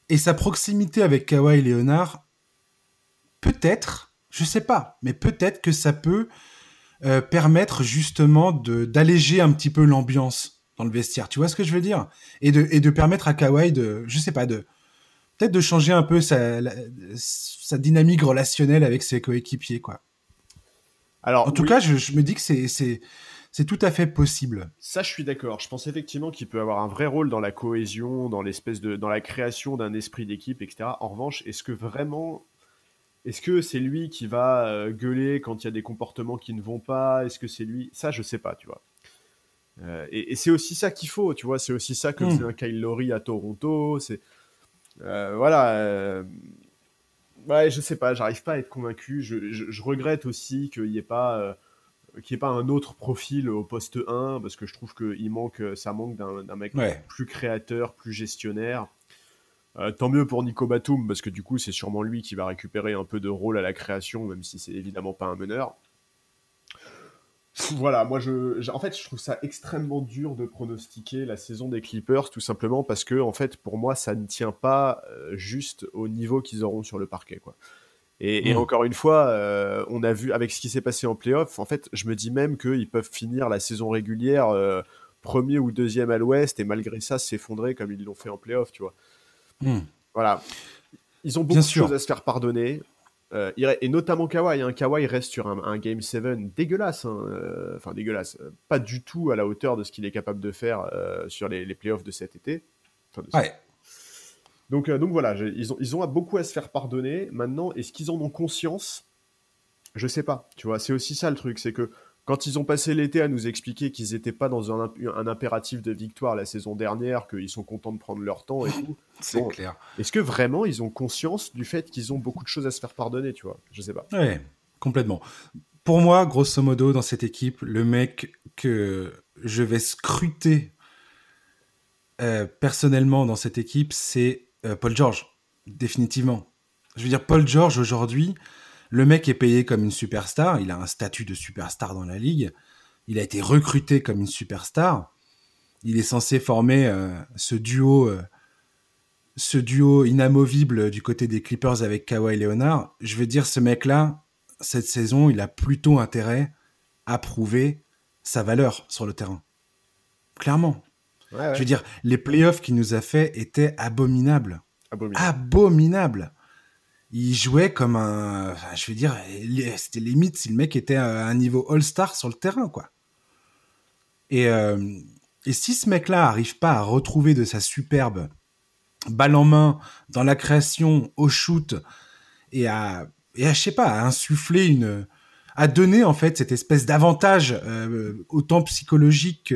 et sa proximité avec Kawhi Leonard, peut-être, je sais pas, mais peut-être que ça peut permettre justement d'alléger un petit peu l'ambiance dans le vestiaire. Tu vois ce que je veux dire? Et de, et de permettre à Kawhi de, je sais pas, de, peut-être de changer un peu sa, sa, dynamique relationnelle avec ses coéquipiers, quoi. Alors, en tout cas, je, me dis que c'est, tout à fait possible. Ça, je suis d'accord. Je pense effectivement qu'il peut avoir un vrai rôle dans la cohésion, dans l'espèce de, dans la création d'un esprit d'équipe, etc. En revanche, est-ce que vraiment, est-ce que c'est lui qui va euh, gueuler quand il y a des comportements qui ne vont pas? Est-ce que c'est lui? Ça, je sais pas, tu vois. Euh, et, c'est aussi ça qu'il faut, tu vois. C'est aussi ça que c'est hmm. un Kyle Lowry à Toronto. C'est voilà. Euh, ouais, je sais pas, j'arrive pas à être convaincu. Je, regrette aussi qu'il n'y ait pas. Euh, ait pas un autre profil au poste 1 parce que je trouve que il manque ça manque d'un mec plus créateur plus gestionnaire tant mieux pour Nico Batum parce que du coup c'est sûrement lui qui va récupérer un peu de rôle à la création même si c'est évidemment pas un meneur voilà, moi je, en fait je trouve ça extrêmement dur de pronostiquer la saison des Clippers tout simplement parce que en fait pour moi ça ne tient pas euh, juste au niveau qu'ils auront sur le parquet quoi. Et, mmh. encore une fois, euh, on a vu avec ce qui s'est passé en playoff, en fait je me dis même qu'ils peuvent finir la saison régulière euh, premier ou deuxième à l'Ouest et malgré ça s'effondrer comme ils l'ont fait en playoff, tu vois. Mmh. Voilà, ils ont beaucoup de choses à se faire pardonner. Euh, et notamment Kawhi. Hein. Kawhi reste sur un, Game 7 dégueulasse. Hein. Euh, enfin, dégueulasse. Pas du tout à la hauteur de ce qu'il est capable de faire euh, sur les, playoffs de cet été. ouais. Donc, donc voilà, ils ont, ils ont beaucoup à se faire pardonner. Maintenant, est-ce qu'ils en ont conscience? Je sais pas. Tu vois, c'est aussi ça le truc. C'est que quand ils ont passé l'été à nous expliquer qu'ils n'étaient pas dans un, impératif de victoire la saison dernière, qu'ils sont contents de prendre leur temps et tout. C'est clair. Est-ce que vraiment ils ont conscience du fait qu'ils ont beaucoup de choses à se faire pardonner, tu vois? Je sais pas. Ouais, complètement. Pour moi, grosso modo, dans cette équipe, le mec que je vais scruter euh, personnellement dans cette équipe, c'est euh, Paul George, définitivement. Je veux dire, Paul George aujourd'hui, le mec est payé comme une superstar, il a un statut de superstar dans la ligue, il a été recruté comme une superstar, il est censé former euh, ce duo euh, ce duo inamovible du côté des Clippers avec Kawhi Leonard. Je veux dire ce mec-là cette saison, il a plutôt intérêt à prouver sa valeur sur le terrain. Clairement. Je veux dire, les playoffs qu'il nous a fait étaient abominables. Abominable. Abominables il jouait comme un. je veux dire, c'était limite si le mec était à un niveau All-Star sur le terrain, quoi. Et, euh, et si ce mec-là arrive pas à retrouver de sa superbe balle en main dans la création, au shoot, et à, et à je sais pas, à insuffler une. à donner, en fait, cette espèce d'avantage, euh, autant psychologique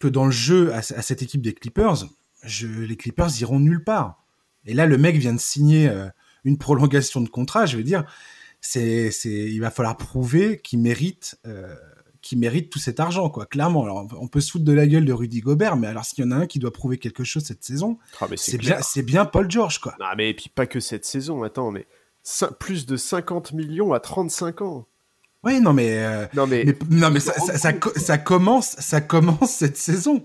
que, dans le jeu, à, cette équipe des Clippers, les Clippers iront nulle part. Et là, le mec vient de signer. Euh, une prolongation de contrat, je veux dire, c'est, c'est, il va falloir prouver qu'il mérite, euh, qui mérite tout cet argent, quoi. Clairement. Alors, on peut se foutre de la gueule de Rudy Gobert, mais alors s'il y en a un qui doit prouver quelque chose cette saison, Ah, mais c'est bien, c'est bien Paul George, quoi. Non, mais et puis pas que cette saison, attends, mais plus de 50 millions à 35 ans. Oui, non, mais, euh, Non, mais. mais, non, mais ça, ça, ça, co- ça commence, ça commence cette saison.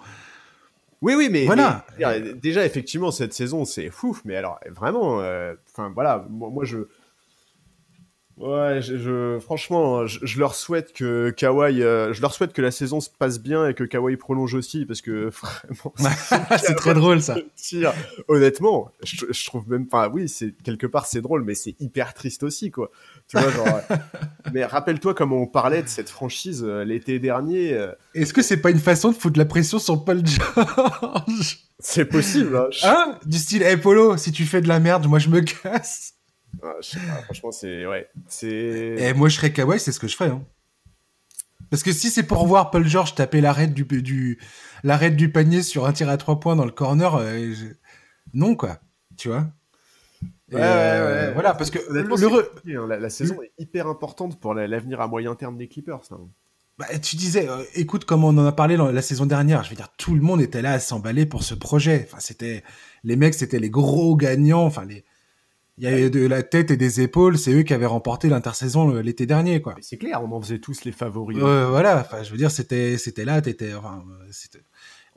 Oui, oui, mais, Voilà. mais, déjà, effectivement, cette saison, c'est fou, mais alors, vraiment, euh, enfin, voilà, moi, moi, je. Ouais, je, je- franchement, je, je leur souhaite que Kawhi, euh, je leur souhaite que la saison se passe bien et que Kawhi prolonge aussi, parce que vraiment, c'est très drôle, ça. Tire. Honnêtement, je, je trouve même pas. Oui, c'est quelque part c'est drôle, mais c'est hyper triste aussi, quoi. Tu vois, genre. euh, mais rappelle-toi comment on parlait de cette franchise euh, l'été dernier. euh, Est-ce que c'est pas une façon de foutre la pression sur Paul George? C'est possible. Hein, Hein? Du style, hey Polo, si tu fais de la merde, moi je me casse. Ah, je sais pas, franchement, c'est ouais, c'est. Et moi je serais Kawhi, c'est ce que je ferais. Hein. Parce que si c'est pour voir Paul George taper l'arrêt du, du, du panier sur un tir à trois points dans le corner, euh, je- non quoi, tu vois. Ouais, euh, ouais, ouais. Voilà, parce que le, hein, La, la saison est hyper importante pour la- l'avenir à moyen terme des Clippers. Bah, tu disais, euh, écoute, comme on en a parlé dans la saison dernière, je veux dire, tout le monde était là à s'emballer pour ce projet. Enfin, c'était, les mecs, c'était les gros gagnants. Enfin, les, il y avait de la tête et des épaules. C'est eux qui avaient remporté l'intersaison euh, l'été dernier, quoi. C'est clair, on en faisait tous les favoris. Euh, voilà. Enfin, je veux dire, c'était, c'était là, t'étais, enfin, euh, c'était-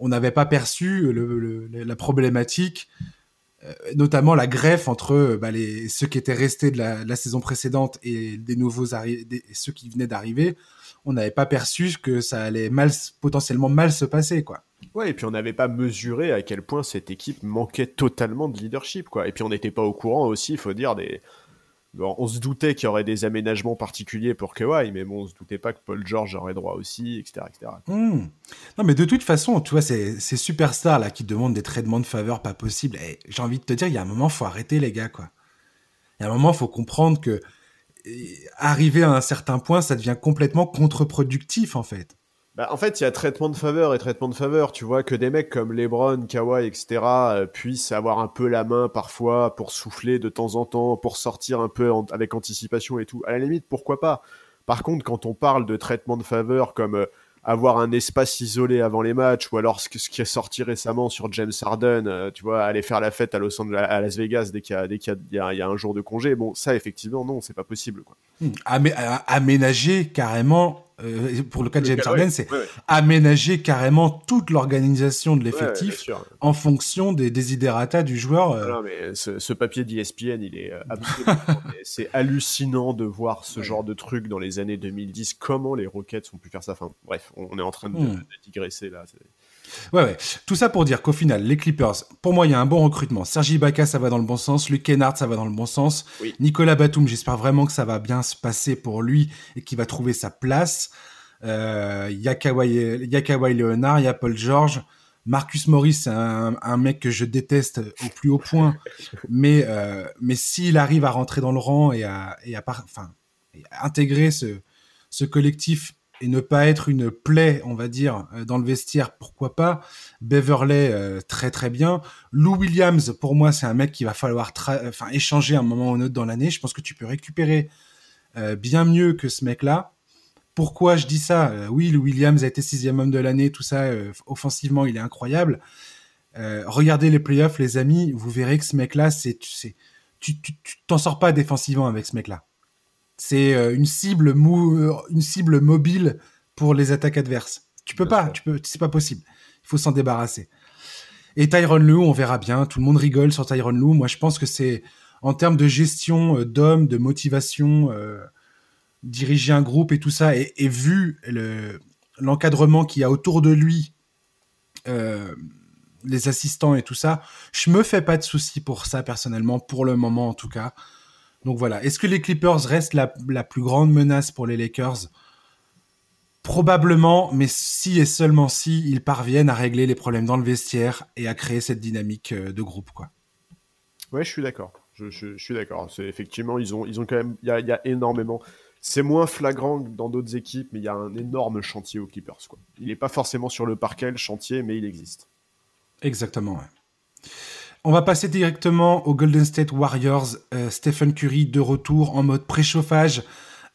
on n'avait pas perçu le, le- la problématique, notamment la greffe entre euh, bah, ceux qui étaient restés de la, saison précédente et des nouveaux des- ceux qui venaient d'arriver. On n'avait pas perçu que ça allait mal, potentiellement mal se passer, quoi. Ouais, et puis on n'avait pas mesuré à quel point cette équipe manquait totalement de leadership, quoi. Et puis on n'était pas au courant aussi, il faut dire, des. On se doutait qu'il y aurait des aménagements particuliers pour Kawhi, mais bon, on se doutait pas que Paul George aurait droit aussi, etc. etc. Hmm. Non, mais de toute façon, tu vois, ces, ces superstars là qui demandent des traitements de faveur pas possibles, eh, j'ai envie de te dire, il y a un moment, faut arrêter les gars, quoi. Il y a un moment, faut comprendre que eh, arriver à un certain point, ça devient complètement contre-productif, en fait. Bah, en fait, il y a traitement de faveur et traitement de faveur. Tu vois que des mecs comme LeBron, Kawhi, etc. euh, puissent avoir un peu la main parfois pour souffler de temps en temps, pour sortir un peu avec anticipation et tout. À la limite, pourquoi pas? Par contre, quand on parle de traitement de faveur comme euh, avoir un espace isolé avant les matchs, ou alors ce, qui est sorti récemment sur James Harden, euh, tu vois, aller faire la fête à Los Angeles, à Las Vegas dès qu'il y a, un jour de congé, bon, ça, effectivement, non, c'est pas possible. Hmm. Aménager carrément, euh, pour le cas de James Ouais, Harden, c'est ouais, ouais. aménager carrément toute l'organisation de l'effectif en fonction des desiderata du joueur. euh. Non, mais ce, ce papier d'ESPN, il est euh, absolument. c'est hallucinant de voir ce genre de truc dans les années 2010. Comment les Rockets ont pu faire ça Enfin, bref, on, est en train de, Hmm. de digresser là. Ouais, ouais. Tout ça pour dire qu'au final, les Clippers, pour moi, il y a un bon recrutement. Sergi Ibaka, ça va dans le bon sens. Luke Kennard, ça va dans le bon sens. Oui. Nicolas Batum, j'espère vraiment que ça va bien se passer pour lui et qu'il va trouver sa place. Euh, Il y a Kawhi, il y a Kawhi Leonard, il y a Paul George. Marcus Morris, c'est un, un mec que je déteste au plus haut point. mais euh, mais s'il arrive à rentrer dans le rang et à, et à, par- enfin, et à intégrer ce, ce collectif et ne pas être une plaie, on va dire, euh, dans le vestiaire, pourquoi pas. Beverley, euh, très très bien. Lou Williams, pour moi, c'est un mec qu'il va falloir enfin, échanger un moment ou un autre dans l'année. Je pense que tu peux récupérer euh, bien mieux que ce mec-là. Pourquoi je dis ça? Oui, Lou Williams a été sixième homme de l'année, tout ça. offensivement, il est incroyable. Regardez les playoffs, les amis, vous verrez que ce mec-là, c'est, tu t'en sors pas défensivement avec ce mec-là. C'est euh, une cible mou, euh, une cible mobile pour les attaques adverses. Tu peux Bien pas, sûr. tu peux, c'est pas possible. Il faut s'en débarrasser. Et Tyron Lue, on verra bien. Tout le monde rigole sur Tyron Lue. Moi, je pense que c'est en termes de gestion euh, d'hommes, de motivation, euh, diriger un groupe et tout ça, et, et vu le, l'encadrement qu'il y a autour de lui, euh, les assistants et tout ça, je me fais pas de soucis pour ça personnellement, pour le moment en tout cas. Donc voilà. Est-ce que les Clippers restent la, la plus grande menace pour les Lakers? Probablement, mais si et seulement si ils parviennent à régler les problèmes dans le vestiaire et à créer cette dynamique euh, de groupe, quoi. Ouais, je suis d'accord. Je, je- je suis d'accord. C'est effectivement, ils ont, ils ont quand même, il y a, il y a énormément. C'est moins flagrant que dans d'autres équipes, mais il y a un énorme chantier aux Clippers. Quoi. Il n'est pas forcément sur le parquet le chantier, mais il existe. Exactement, ouais. On va passer directement aux Golden State Warriors. Euh, Stephen Curry de retour en mode préchauffage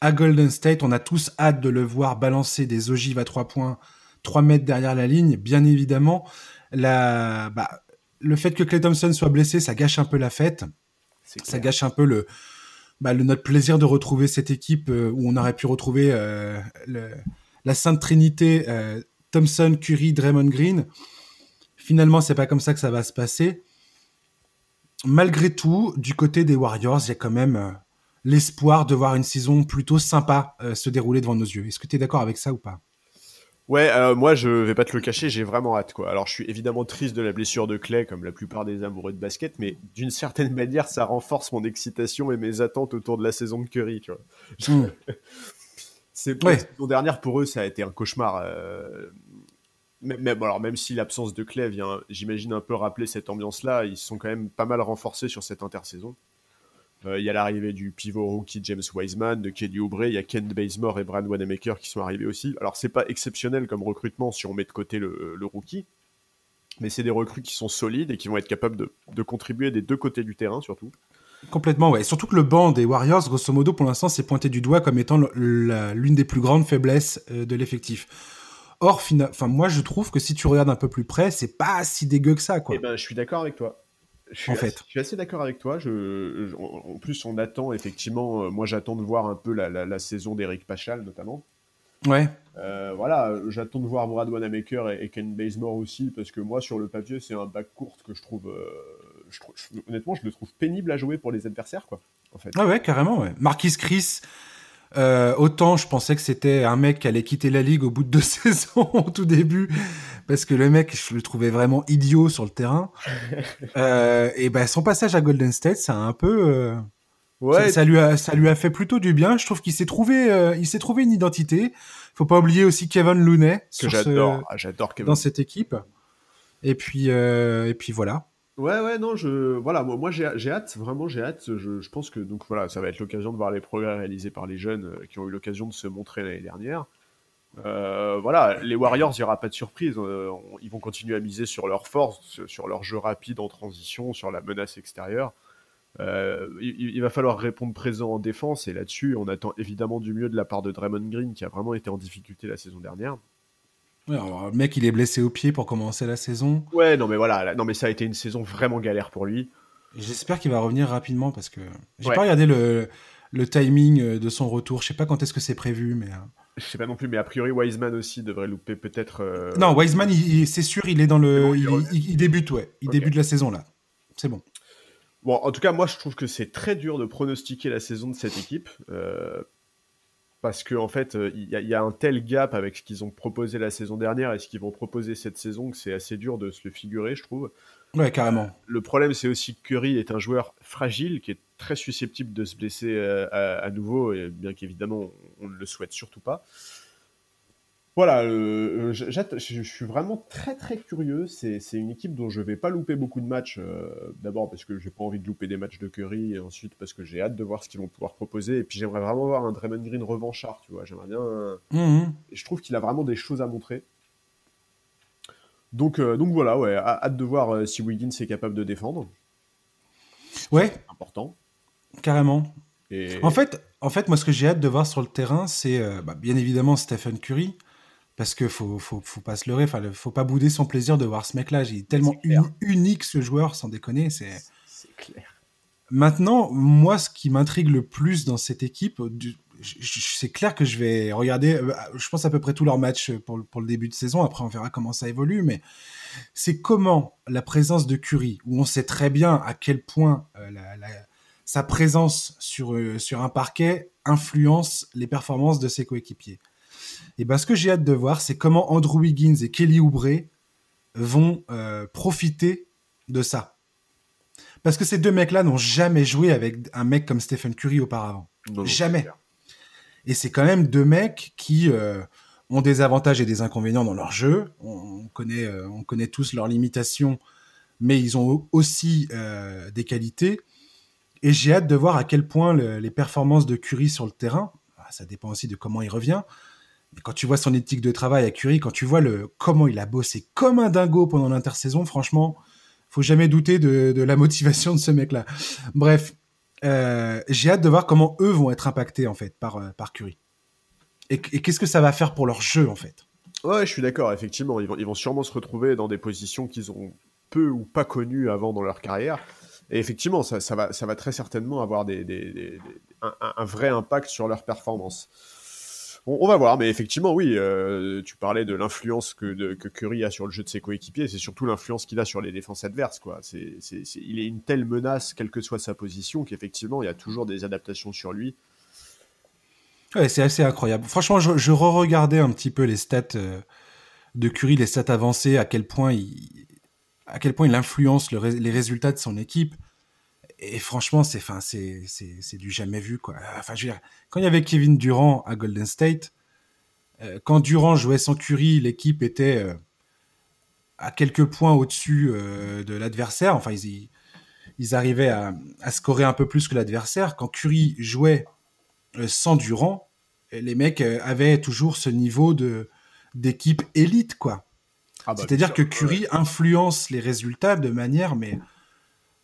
à Golden State. On a tous hâte de le voir balancer des ogives à trois points, 3 mètres derrière la ligne, bien évidemment. La, bah, le fait que Clay Thompson soit blessé, ça gâche un peu la fête. Ça gâche un peu le, bah, le, notre plaisir de retrouver cette équipe euh, où on aurait pu retrouver euh, le, la Sainte Trinité euh, Thompson, Curry, Draymond Green. Finalement, c'est pas comme ça que ça va se passer. Malgré tout, du côté des Warriors, il y a quand même euh, l'espoir de voir une saison plutôt sympa euh, se dérouler devant nos yeux. Est-ce que tu es d'accord avec ça ou pas? Ouais, euh, moi je vais pas te le cacher, j'ai vraiment hâte quoi. Alors je suis évidemment triste de la blessure de Clay comme la plupart des amoureux de basket, mais d'une certaine manière ça renforce mon excitation et mes attentes autour de la saison de Curry, tu vois. Mm. C'est ouais. la dernière pour eux ça a été un cauchemar. Euh... Bon, alors même si l'absence de Clay vient, j'imagine un peu rappeler cette ambiance-là, ils sont quand même pas mal renforcés sur cette intersaison. Euh, il y a l'arrivée du pivot rookie James Wiseman, de Kelly Oubre, il y a Ken Bazemore et Brad Wanamaker qui sont arrivés aussi. Alors c'est pas exceptionnel comme recrutement si on met de côté le, le rookie, mais c'est des recrues qui sont solides et qui vont être capables de, contribuer des deux côtés du terrain surtout. Complètement, ouais. Surtout que le banc des Warriors, grosso modo, pour l'instant, c'est pointé du doigt comme étant l'une des plus grandes faiblesses euh, de l'effectif. Or, enfin, moi, je trouve que si tu regardes un peu plus près, c'est pas si dégueu que ça, quoi. Eh ben, je suis d'accord avec toi. Je suis en assez, fait. je suis assez d'accord avec toi. Je, je, en plus, on attend effectivement. Euh, moi, j'attends de voir un peu la, la, la saison d'Eric Pachal, notamment. Ouais. Euh, voilà, j'attends de voir Brad Wanamaker et, et, Ken Bazemore aussi, parce que moi, sur le papier, c'est un bac court que je trouve, euh, je, honnêtement, je le trouve pénible à jouer pour les adversaires, quoi. En fait. Ah ouais, carrément. Ouais. Marquis Chris. Euh, autant je pensais que c'était un mec qui allait quitter la ligue au bout de deux saisons au tout début parce que le mec je le trouvais vraiment idiot sur le terrain. Euh, et ben son passage à Golden State ça a un peu euh, ouais. ça, ça, lui a ça lui a fait plutôt du bien. Je trouve qu'il s'est trouvé il s'est trouvé une identité. Faut pas oublier aussi Kevin Looney que j'adore ce, ah, j'adore dans cette équipe. Et puis et puis voilà Ouais, ouais, non, je, voilà, moi, moi j'ai hâte, vraiment j'ai hâte. Je, pense que donc voilà, ça va être l'occasion de voir les progrès réalisés par les jeunes euh, qui ont eu l'occasion de se montrer l'année dernière. Euh, voilà, les Warriors, il n'y aura pas de surprise. Euh, ils vont continuer à miser sur leur force, sur leur jeu rapide en transition, sur la menace extérieure. Il, il, va falloir répondre présent en défense et là-dessus, on attend évidemment du mieux de la part de Draymond Green qui a vraiment été en difficulté la saison dernière. Ouais, alors, le mec, il est blessé au pied pour commencer la saison. Ouais, non mais voilà, non mais ça a été une saison vraiment galère pour lui. J'espère qu'il va revenir rapidement parce que j'ai ouais. pas regardé le, le, timing de son retour. Je sais pas quand est-ce que c'est prévu, mais. Je sais pas non plus, mais a priori Wiseman aussi devrait louper peut-être. Euh... Non, Wiseman, c'est sûr, il est dans le, bon, il, il, il, débute, ouais, il okay. débute la saison là. C'est bon. Bon, en tout cas, moi, je trouve que c'est très dur de pronostiquer la saison de cette équipe. Euh, parce qu'en en fait, il euh, y, y, a un tel gap avec ce qu'ils ont proposé la saison dernière et ce qu'ils vont proposer cette saison que c'est assez dur de se le figurer, je trouve. Ouais, carrément. Le problème, c'est aussi que Curry est un joueur fragile qui est très susceptible de se blesser euh, à, à, nouveau, et bien qu'évidemment, on ne le souhaite surtout pas. Voilà, euh, je, je, suis vraiment très très curieux. C'est une équipe dont je vais pas louper beaucoup de matchs. Euh, D'abord parce que j'ai pas envie de louper des matchs de Curry, et ensuite parce que j'ai hâte de voir ce qu'ils vont pouvoir proposer. Et puis j'aimerais vraiment voir un Draymond Green revanchard, tu vois. J'aimerais bien. Mm -hmm. Et je trouve qu'il a vraiment des choses à montrer. Donc, euh, donc voilà, ouais, hâte de voir euh, si Wiggins est capable de défendre. Ouais. Important. Carrément. Et... En fait, en fait, moi, ce que j'ai hâte de voir sur le terrain, c'est euh, bah, bien évidemment Stephen Curry parce que faut, faut, faut pas se leurrer, enfin, faut pas bouder son plaisir de voir ce mec-là. Il est tellement est unique ce joueur, sans déconner. C'est clair. Maintenant, moi, ce qui m'intrigue le plus dans cette équipe, c'est clair que je vais regarder, euh, je pense à peu près tous leurs matchs pour, pour le début de saison. Après, on verra comment ça évolue, mais c'est comment la présence de Curry, où on sait très bien à quel point euh, la, la, sa présence sur, euh, sur un parquet influence les performances de ses coéquipiers. Et ben, ce que j'ai hâte de voir, c'est comment Andrew Wiggins et Kelly Oubre vont euh, profiter de ça. Parce que ces deux mecs-là n'ont jamais joué avec un mec comme Stephen Curry auparavant. Non, jamais. Et c'est quand même deux mecs qui euh, ont des avantages et des inconvénients dans leur jeu. On, on connaît, euh, on connaît tous leurs limitations, mais ils ont aussi euh, des qualités. Et j'ai hâte de voir à quel point le, les performances de Curry sur le terrain, ah, ça dépend aussi de comment il revient, quand tu vois son éthique de travail à Curie, quand tu vois le comment il a bossé comme un dingo pendant l'intersaison, franchement, faut jamais douter de, la motivation de ce mec-là. Bref, Euh, j'ai hâte de voir comment eux vont être impactés en fait par, euh, par Curry. Et, qu'est-ce que ça va faire pour leur jeu en fait? Ouais, je suis d'accord, effectivement. Ils vont, sûrement se retrouver dans des positions qu'ils ont peu ou pas connues avant dans leur carrière. Et effectivement, ça, va, très certainement avoir un, un, vrai impact sur leur performance on, va voir, mais effectivement, oui, euh, tu parlais de l'influence que, que, Curry a sur le jeu de ses coéquipiers, c'est surtout l'influence qu'il a sur les défenses adverses. Quoi. C'est, il est une telle menace, quelle que soit sa position, qu'effectivement, il y a toujours des adaptations sur lui. Ouais, c'est assez incroyable. Franchement, je, re-regardais un petit peu les stats euh, de Curry, les stats avancées, à quel point il influence les résultats de son équipe et franchement, c'est, enfin, c'est, c'est, du jamais vu, quoi. Enfin, je veux dire, quand il y avait Kevin Durant à Golden State, euh, quand Durant jouait sans Curry, l'équipe était euh, à quelques points au-dessus euh, de l'adversaire. Enfin, ils, ils arrivaient à, à, scorer un peu plus que l'adversaire. Quand Curry jouait sans Durant, les mecs avaient toujours ce niveau de d'équipe élite, quoi. Ah bah, C'est-à-dire que Curry influence les résultats de manière, mais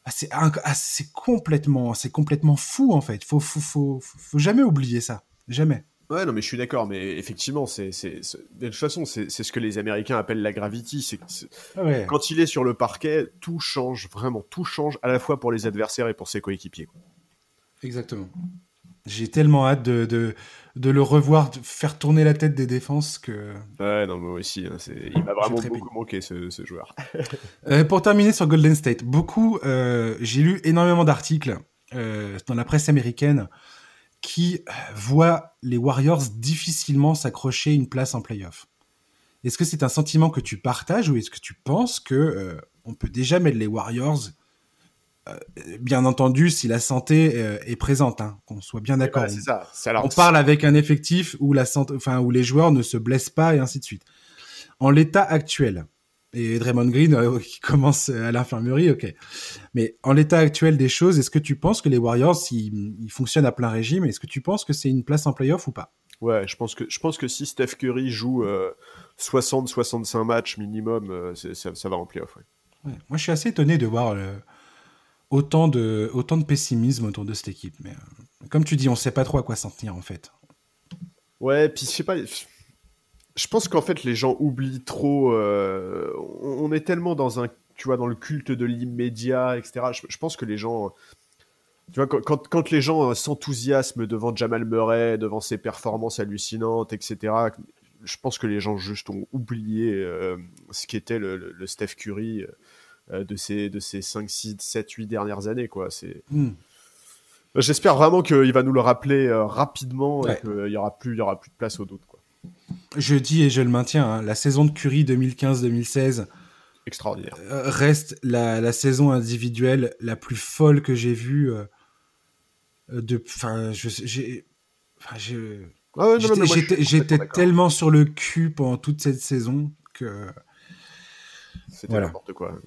c'est complètement, c'est complètement fou en fait. Faut, faut, faut, faut, jamais oublier ça, jamais. Ouais, non, mais je suis d'accord, mais effectivement, c'est, de toute façon, c'est, ce que les Américains appellent la gravity. C'est, ah quand il est sur le parquet, tout change, vraiment, tout change, à la fois pour les adversaires et pour ses coéquipiers. Exactement. J'ai tellement hâte de, de, de, le revoir faire tourner la tête des défenses que. Ouais, non, moi aussi. Hein, il m'a vraiment beaucoup manqué ce, ce joueur. euh, pour terminer sur Golden State, beaucoup, euh, j'ai lu énormément d'articles euh, dans la presse américaine qui voient les Warriors difficilement s'accrocher une place en playoff. Est-ce que c'est un sentiment que tu partages ou est-ce que tu penses que on peut déjà mettre les Warriors bien entendu, si la santé euh, est présente, hein, qu'on soit bien d'accord. on parle avec un effectif où la santé, enfin où les joueurs ne se blessent pas et ainsi de suite. En l'état actuel, et Draymond Green euh, qui commence à l'infirmerie, ok. Mais en l'état actuel des choses, est-ce que tu penses que les Warriors, ils, fonctionnent à plein régime, est-ce que tu penses que c'est une place en playoff ou pas? Ouais, je pense que je pense que si Steph Curry joue 60-65 matchs minimum, ça, va en playoff. Moi, je suis assez étonné de voir autant de, autant de pessimisme autour de cette équipe. Mais euh, comme tu dis, on ne sait pas trop à quoi s'en tenir en fait. Ouais, puis je sais pas. Je pense qu'en fait les gens oublient trop. Euh, on est tellement dans un, tu vois, dans le culte de l'immédiat, etc. Je, pense que les gens, tu vois, quand, quand les gens s'enthousiasment devant Jamal Murray, devant ses performances hallucinantes, etc. Je pense que les gens juste ont oublié euh, ce qu'était le, le, Steph Curry euh, de ces, de ces 5, 6, 7, 8 dernières années. quoi. C'est. Hmm. J'espère vraiment qu'il va nous le rappeler euh, rapidement et qu'il n'y aura, plus, y aura plus de place au doute. Quoi. Je dis et je le maintiens, hein, la saison de Curie 2015-2016 extraordinaire. Euh, reste la, la, saison individuelle la plus folle que j'ai vue. de, enfin, j'ai, j'étais tellement sur le cul pendant toute cette saison que. C'était n'importe quoi.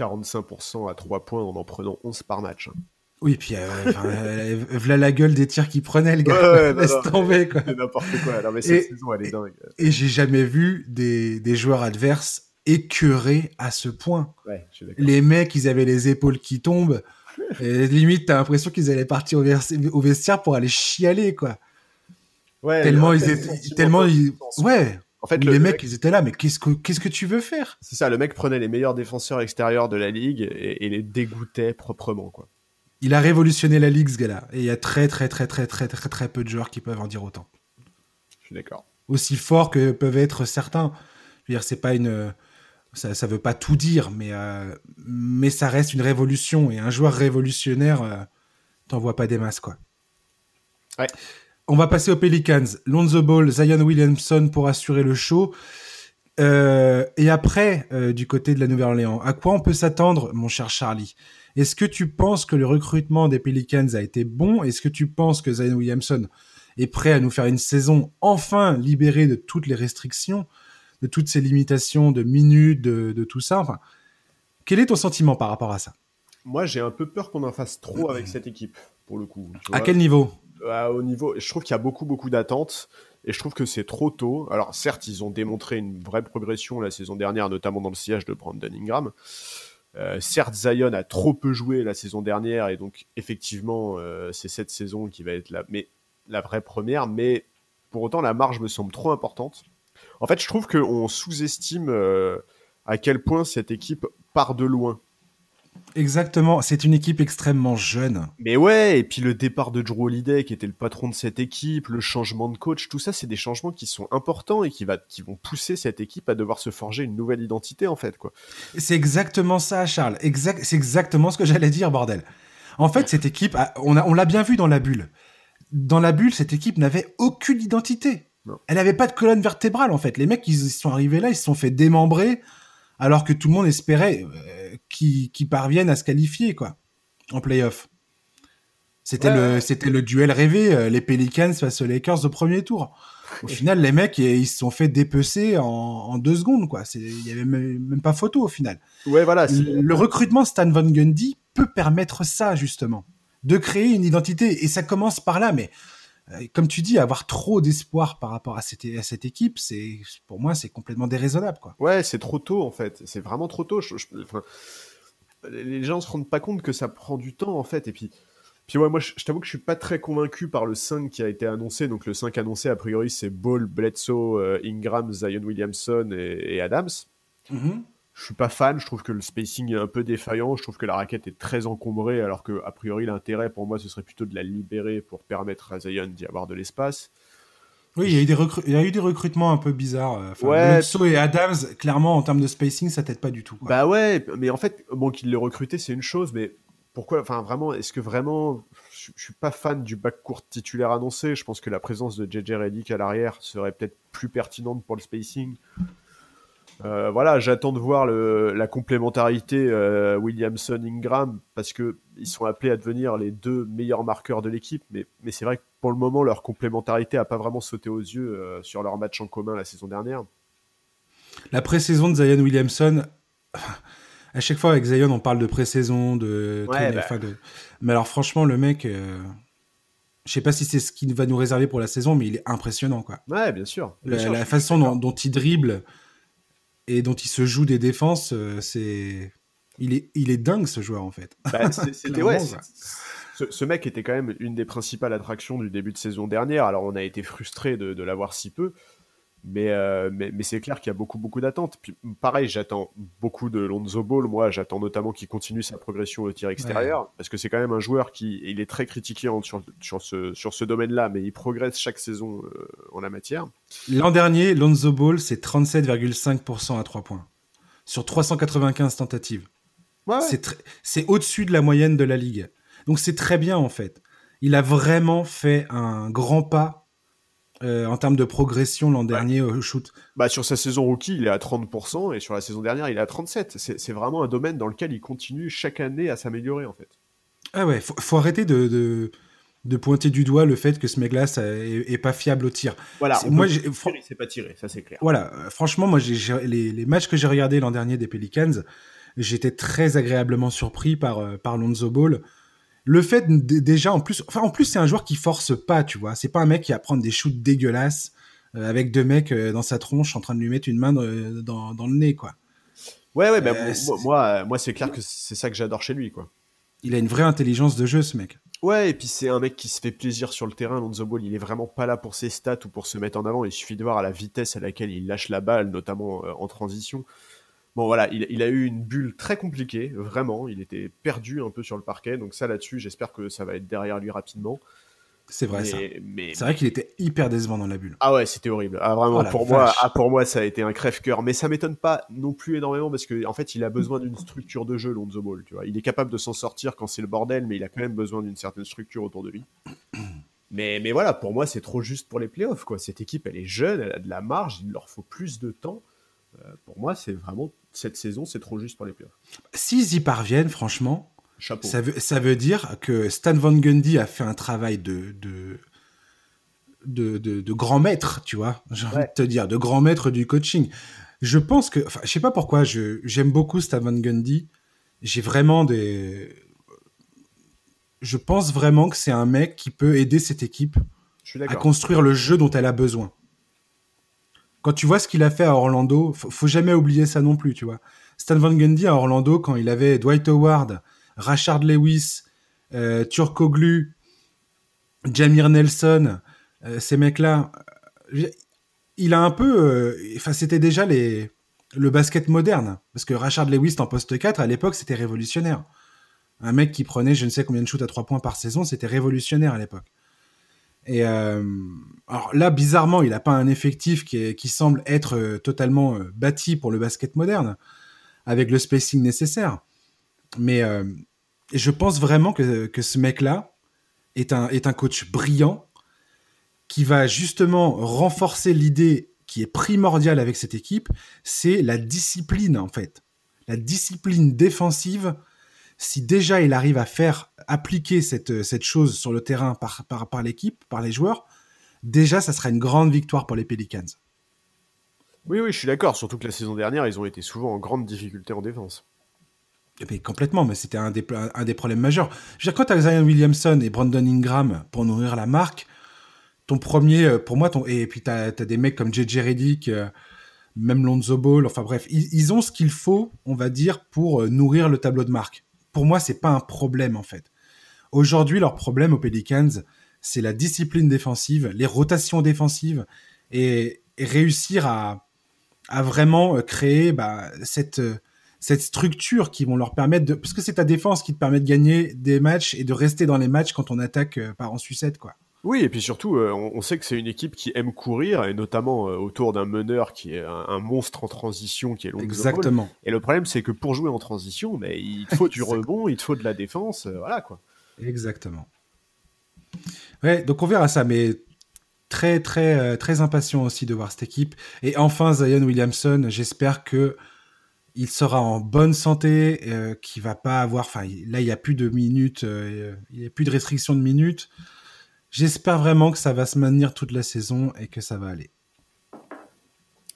45% à 3 points en en prenant 11 par match. Hein. Oui, puis euh, euh, voilà la gueule des tirs qu'il prenait, le gars. Laisse tomber, quoi. N'importe quoi. Non, mais cette et, saison, elle est dingue. Et, j'ai jamais vu des, des, joueurs adverses écœurés à ce point. Ouais, les mecs, ils avaient les épaules qui tombent. et limite, t'as l'impression qu'ils allaient partir au, au, vestiaire pour aller chialer, quoi. Ouais, tellement ils étaient, tellement ils, ouais. En fait, les mecs, ils étaient là, mais qu'est-ce que qu'est-ce que tu veux faire? C'est ça, le mec prenait les meilleurs défenseurs extérieurs de la ligue et, les dégoûtait proprement, quoi. Il a révolutionné la ligue, ce gars-là. Et il y a très, très, très, très, très, très, très peu de joueurs qui peuvent en dire autant. Je suis d'accord. Aussi fort que peuvent être certains. Je veux dire, c'est pas une. Ça, ça veut pas tout dire, mais, euh, mais ça reste une révolution. Et un joueur révolutionnaire, euh, t'en vois pas des masses, quoi. Ouais. On va passer aux Pelicans. Lonzo Ball, Zion Williamson pour assurer le show. Euh, et après, euh, du côté de la Nouvelle-Orléans, à quoi on peut s'attendre, mon cher Charlie? Est-ce que tu penses que le recrutement des Pelicans a été bon? Est-ce que tu penses que Zion Williamson est prêt à nous faire une saison enfin libérée de toutes les restrictions, de toutes ces limitations de minutes, de, tout ça? Enfin, quel est ton sentiment par rapport à ça? Moi, j'ai un peu peur qu'on en fasse trop avec cette équipe, pour le coup. À quel niveau? Au niveau, je trouve qu'il y a beaucoup, beaucoup d'attentes. Et je trouve que c'est trop tôt. Alors certes, ils ont démontré une vraie progression la saison dernière, notamment dans le sillage de Brandon Ingram. certes, Zion a trop peu joué la saison dernière et donc effectivement, c'est cette saison qui va être la, mais, la vraie première. Mais pour autant, la marge me semble trop importante. En fait, je trouve qu'on sous-estime à quel point cette équipe part de loin. Exactement, c'est une équipe extrêmement jeune. Mais ouais, et puis le départ de Drew Holiday qui était le patron de cette équipe, le changement de coach, tout ça c'est des changements qui sont importants et qui, va, qui vont pousser cette équipe à devoir se forger une nouvelle identité en fait quoi. C'est exactement ça Charles, exact, c'est exactement ce que j'allais dire bordel. En fait cette équipe, on, a, on l'a bien vu dans la bulle. Dans la bulle, cette équipe n'avait aucune identité. Elle n'avait pas de colonne vertébrale en fait. Les mecs, ils sont arrivés là, ils se sont fait démembrer alors que tout le monde espérait euh, qu'ils parviennent à se qualifier quoi en playoff. C'était le c'était le duel rêvé, euh, les Pelicans face aux Lakers au premier tour. Au final, les mecs ils se sont fait dépecer en, deux secondes quoi. Il y avait même, pas photo au final. Ouais voilà. Le, le recrutement Stan Van Gundy peut permettre ça justement, de créer une identité et ça commence par là. Mais comme tu dis, avoir trop d'espoir par rapport à cette, à cette équipe, c'est pour moi c'est complètement déraisonnable quoi. Ouais, c'est trop tôt en fait. C'est vraiment trop tôt. les gens se rendent pas compte que ça prend du temps en fait. Et puis, puis ouais, moi je, t'avoue que je suis pas très convaincu par le 5 qui a été annoncé. Donc le 5 annoncé a priori c'est Ball, Bledsoe, euh, Ingram, Zion Williamson et, Adams. Mm-hmm je suis pas fan, je trouve que le spacing est un peu défaillant, je trouve que la raquette est très encombrée, alors que a priori l'intérêt pour moi ce serait plutôt de la libérer pour permettre à Zion d'y avoir de l'espace. Oui, il y, a eu des il y a eu des recrutements un peu bizarres. Euh, enfin, ouais. et Adams, clairement, en termes de spacing, ça t'aide pas du tout. Bah ouais, mais en fait, bon, qu'il l'ait recruté, c'est une chose, mais pourquoi, enfin, vraiment, est-ce que vraiment, je, je suis pas fan du backcourt titulaire annoncé. Je pense que la présence de JJ Redick à l'arrière serait peut-être plus pertinente pour le spacing. Euh, voilà, j'attends de voir la complémentarité euh, Williamson-Ingram parce que ils sont appelés à devenir les deux meilleurs marqueurs de l'équipe, mais, mais c'est vrai que pour le moment leur complémentarité a pas vraiment sauté aux yeux euh, sur leur match en commun la saison dernière. La pré-saison de Zion Williamson, à chaque fois avec Zion on parle de pré-saison, de, bah. mais alors franchement le mec, je sais pas si c'est ce qu'il va nous réserver pour la saison, mais il est impressionnant quoi. Ouais, bien sûr. la, façon dont, dont, il dribble et dont il se joue des défenses, euh, c'est il est, il est dingue ce joueur en fait. Bah, c'était ouais, ce, mec était quand même une des principales attractions du début de saison dernière. Alors on a été frustré de, de l'avoir si peu, euh, mais, mais, c'est clair qu'il y a beaucoup, beaucoup d'attentes. Puis pareil, j'attends beaucoup de Lonzo Ball. Moi, j'attends notamment qu'il continue sa progression au tir extérieur, parce que c'est quand même un joueur qui il est très critiqué sur, sur ce, sur ce domaine-là, mais il progresse chaque saison euh, en la matière. L'an dernier, Lonzo Ball, c'est 37,5% à 3 points sur 395 tentatives. C'est au-dessus de la moyenne de la ligue. Donc c'est très bien en fait. Il a vraiment fait un grand pas euh, en termes de progression l'an dernier au shoot bah, Sur sa saison rookie, il est à 30%, et sur la saison dernière, il est à 37%. C'est vraiment un domaine dans lequel il continue chaque année à s'améliorer, en fait. Ah ouais, faut, faut arrêter de, de, pointer du doigt le fait que ce mec-là est, pas fiable au tir. Voilà, moi, c'est pas tiré, ça c'est clair. Voilà, euh, franchement, moi, les, les, matchs que j'ai regardés l'an dernier des Pelicans, j'étais très agréablement surpris par, euh, par Lonzo Ball le fait déjà en plus, enfin en plus c'est un joueur qui force pas, tu vois. C'est pas un mec qui va prendre des shoots dégueulasses euh, avec deux mecs euh, dans sa tronche en train de lui mettre une main euh, dans, le nez, quoi. Ouais, ouais, bah, moi, moi, c'est clair que c'est ça que j'adore chez lui, quoi. Il a une vraie intelligence de jeu, ce mec. Ouais, et puis c'est un mec qui se fait plaisir sur le terrain. Lonzo Ball, il est vraiment pas là pour ses stats ou pour se mettre en avant. Il suffit de voir à la vitesse à laquelle il lâche la balle, notamment en transition. Bon voilà, il, a eu une bulle très compliquée, vraiment. Il était perdu un peu sur le parquet, donc ça là-dessus, j'espère que ça va être derrière lui rapidement. C'est vrai ça. C'est vrai qu'il était hyper décevant dans la bulle. Ah ouais, c'était horrible. Ah vraiment, oh pour moi, ah, pour moi, ça a été un crève-cœur. Mais ça m'étonne pas non plus énormément parce qu'en en fait, il a besoin d'une structure de jeu, Lonzo Ball. Tu vois, il est capable de s'en sortir quand c'est le bordel, mais il a quand même besoin d'une certaine structure autour de lui. Mais, mais voilà, pour moi, c'est trop juste pour les playoffs. Quoi. Cette équipe, elle est jeune, elle a de la marge, il leur faut plus de temps. Euh, pour moi, c'est vraiment cette saison, c'est trop juste pour les playoffs. S'ils y parviennent, franchement, Ça, veut, ça veut dire que Stan Van Gundy a fait un travail de, de, de, grand maître, tu vois, j'ai envie de te dire, de grand maître du coaching. Je pense que, enfin, je sais pas pourquoi, j'aime beaucoup Stan Van Gundy. J'ai vraiment des. Je pense vraiment que c'est un mec qui peut aider cette équipe à construire le jeu dont elle a besoin. Quand tu vois ce qu'il a fait à Orlando, faut, faut jamais oublier ça non plus, tu vois. Stan Van Gundy à Orlando, quand il avait Dwight Howard, Rashard Lewis, euh, Turkoglu, Jamir Nelson, euh, ces mecs-là, euh, il a un peu, enfin c'était déjà les le basket moderne, parce que Rashard Lewis en poste 4 à l'époque c'était révolutionnaire. Un mec qui prenait je ne sais combien de shoots à 3 points par saison, c'était révolutionnaire à l'époque. Et euh, alors là, bizarrement, il n'a pas un effectif qui, semble être euh, totalement euh, bâti pour le basket moderne, avec le spacing nécessaire. Mais je pense vraiment que, ce mec-là est un coach brillant qui va justement renforcer l'idée qui est primordiale avec cette équipe, c'est la discipline en fait. La discipline défensive si déjà il arrive à faire appliquer cette, cette chose sur le terrain par, par, par l'équipe, par les joueurs, déjà ça sera une grande victoire pour les Pelicans. Oui, oui, je suis d'accord. Surtout que la saison dernière, ils ont été souvent en grande difficulté en défense. Et puis, complètement, mais c'était un des, un des problèmes majeurs. Je veux dire, quand tu as Zion Williamson et Brandon Ingram pour nourrir la marque, ton premier, euh, pour moi, ton, et puis tu as, des mecs comme JJ Reddick, euh, même Lonzo Ball, enfin bref, ils, ils ont ce qu'il faut, on va dire, pour euh, nourrir le tableau de marque pour moi, c'est pas un problème en fait. Aujourd'hui, leur problème aux Pelicans, c'est la discipline défensive, les rotations défensives et, et réussir à, à, vraiment créer bah, cette, cette structure qui vont leur permettre de. Parce que c'est ta défense qui te permet de gagner des matchs et de rester dans les matchs quand on attaque euh, par en sucette, quoi. Oui, et puis surtout, euh, on, sait que c'est une équipe qui aime courir, et notamment euh, autour d'un meneur qui est un, un, monstre en transition, qui est Lonzo Exactement. Et le problème, c'est que pour jouer en transition, mais il te faut du rebond, il te faut de la défense, euh, voilà quoi. Exactement. Ouais, donc on verra ça, mais très très euh, très impatient aussi de voir cette équipe. Et enfin, Zion Williamson, j'espère que il sera en bonne santé, euh, qu'il va pas avoir. Enfin, là, il y a plus de minutes, euh, il y a plus de restrictions de minutes. J'espère vraiment que ça va se maintenir toute la saison et que ça va aller.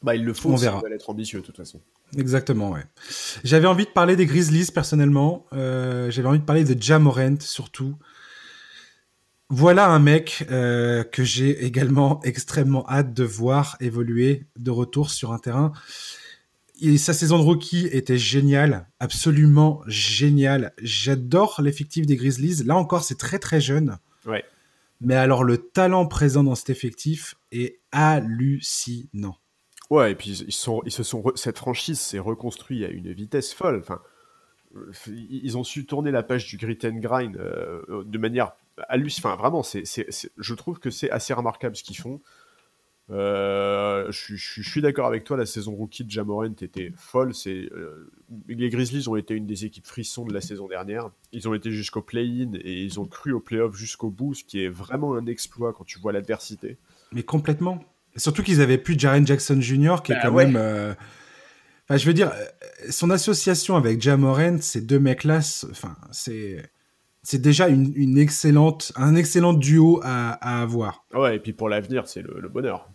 Bah, il le faut, on verra. être ambitieux de toute façon. Exactement, ouais. J'avais envie de parler des Grizzlies personnellement. Euh, J'avais envie de parler de Jamorant surtout. Voilà un mec euh, que j'ai également extrêmement hâte de voir évoluer de retour sur un terrain. Et sa saison de rookie était géniale, absolument géniale. J'adore l'effectif des Grizzlies. Là encore, c'est très très jeune. Ouais. Mais alors le talent présent dans cet effectif est hallucinant. Ouais, et puis ils, sont, ils se sont, cette franchise s'est reconstruite à une vitesse folle. Enfin, ils ont su tourner la page du grit and grind euh, de manière hallucinante. Enfin, vraiment, c'est, c'est, je trouve que c'est assez remarquable ce qu'ils font. Euh, je, suis d'accord avec toi, la saison rookie de Jamorant était folle. C'est, euh, les Grizzlies ont été une des équipes frissons de la saison dernière. Ils ont été jusqu'au play-in et ils ont cru au play-off jusqu'au bout, ce qui est vraiment un exploit quand tu vois l'adversité. Mais complètement. Surtout qu'ils avaient plus Jaren Jackson Jr. qui bah, est quand ouais. même. Euh... Enfin, je veux dire, son association avec Jamorant, ces deux mecs-là, enfin, c'est c'est déjà une, une, excellente, un excellent duo à, à, avoir. Ouais, et puis pour l'avenir, c'est le, le, bonheur.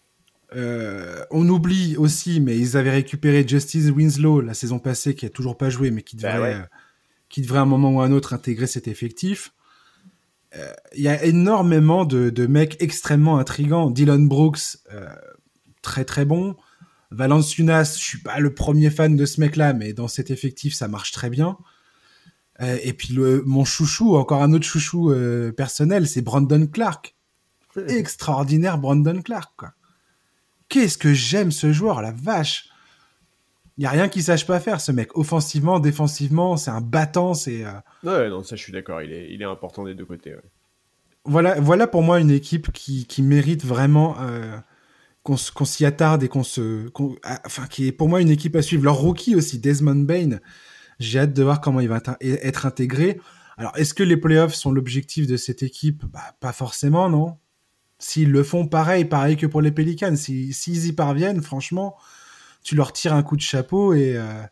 Euh, on oublie aussi, mais ils avaient récupéré Justice Winslow la saison passée, qui a toujours pas joué, mais qui devrait, bah ouais. euh, qui devrait à un moment ou à un autre intégrer cet effectif. Il euh, y a énormément de, de, mecs extrêmement intrigants. Dylan Brooks, euh, très très bon. Valence Yunas, je suis pas le premier fan de ce mec-là, mais dans cet effectif, ça marche très bien. Euh, et puis le, mon chouchou, encore un autre chouchou euh, personnel, c'est Brandon Clark. Extraordinaire Brandon Clark, quoi. Qu'est-ce que j'aime ce joueur, la vache. Il y a rien qu'il sache pas faire, ce mec. Offensivement, défensivement, c'est un battant, c'est. Euh... Ouais, non, ça je suis d'accord. Il est, il est important des deux côtés. Ouais. Voilà, voilà pour moi une équipe qui, qui mérite vraiment euh, qu'on qu s'y attarde et qu'on se, qu enfin, qui est pour moi une équipe à suivre. Leur rookie aussi, Desmond Bain. J'ai hâte de voir comment il va être intégré. Alors, est-ce que les playoffs sont l'objectif de cette équipe? Bah, Pas forcément, non. S'ils le font pareil, pareil que pour les Pelicans, s'ils si, y parviennent, franchement, tu leur tires un coup de chapeau et, euh,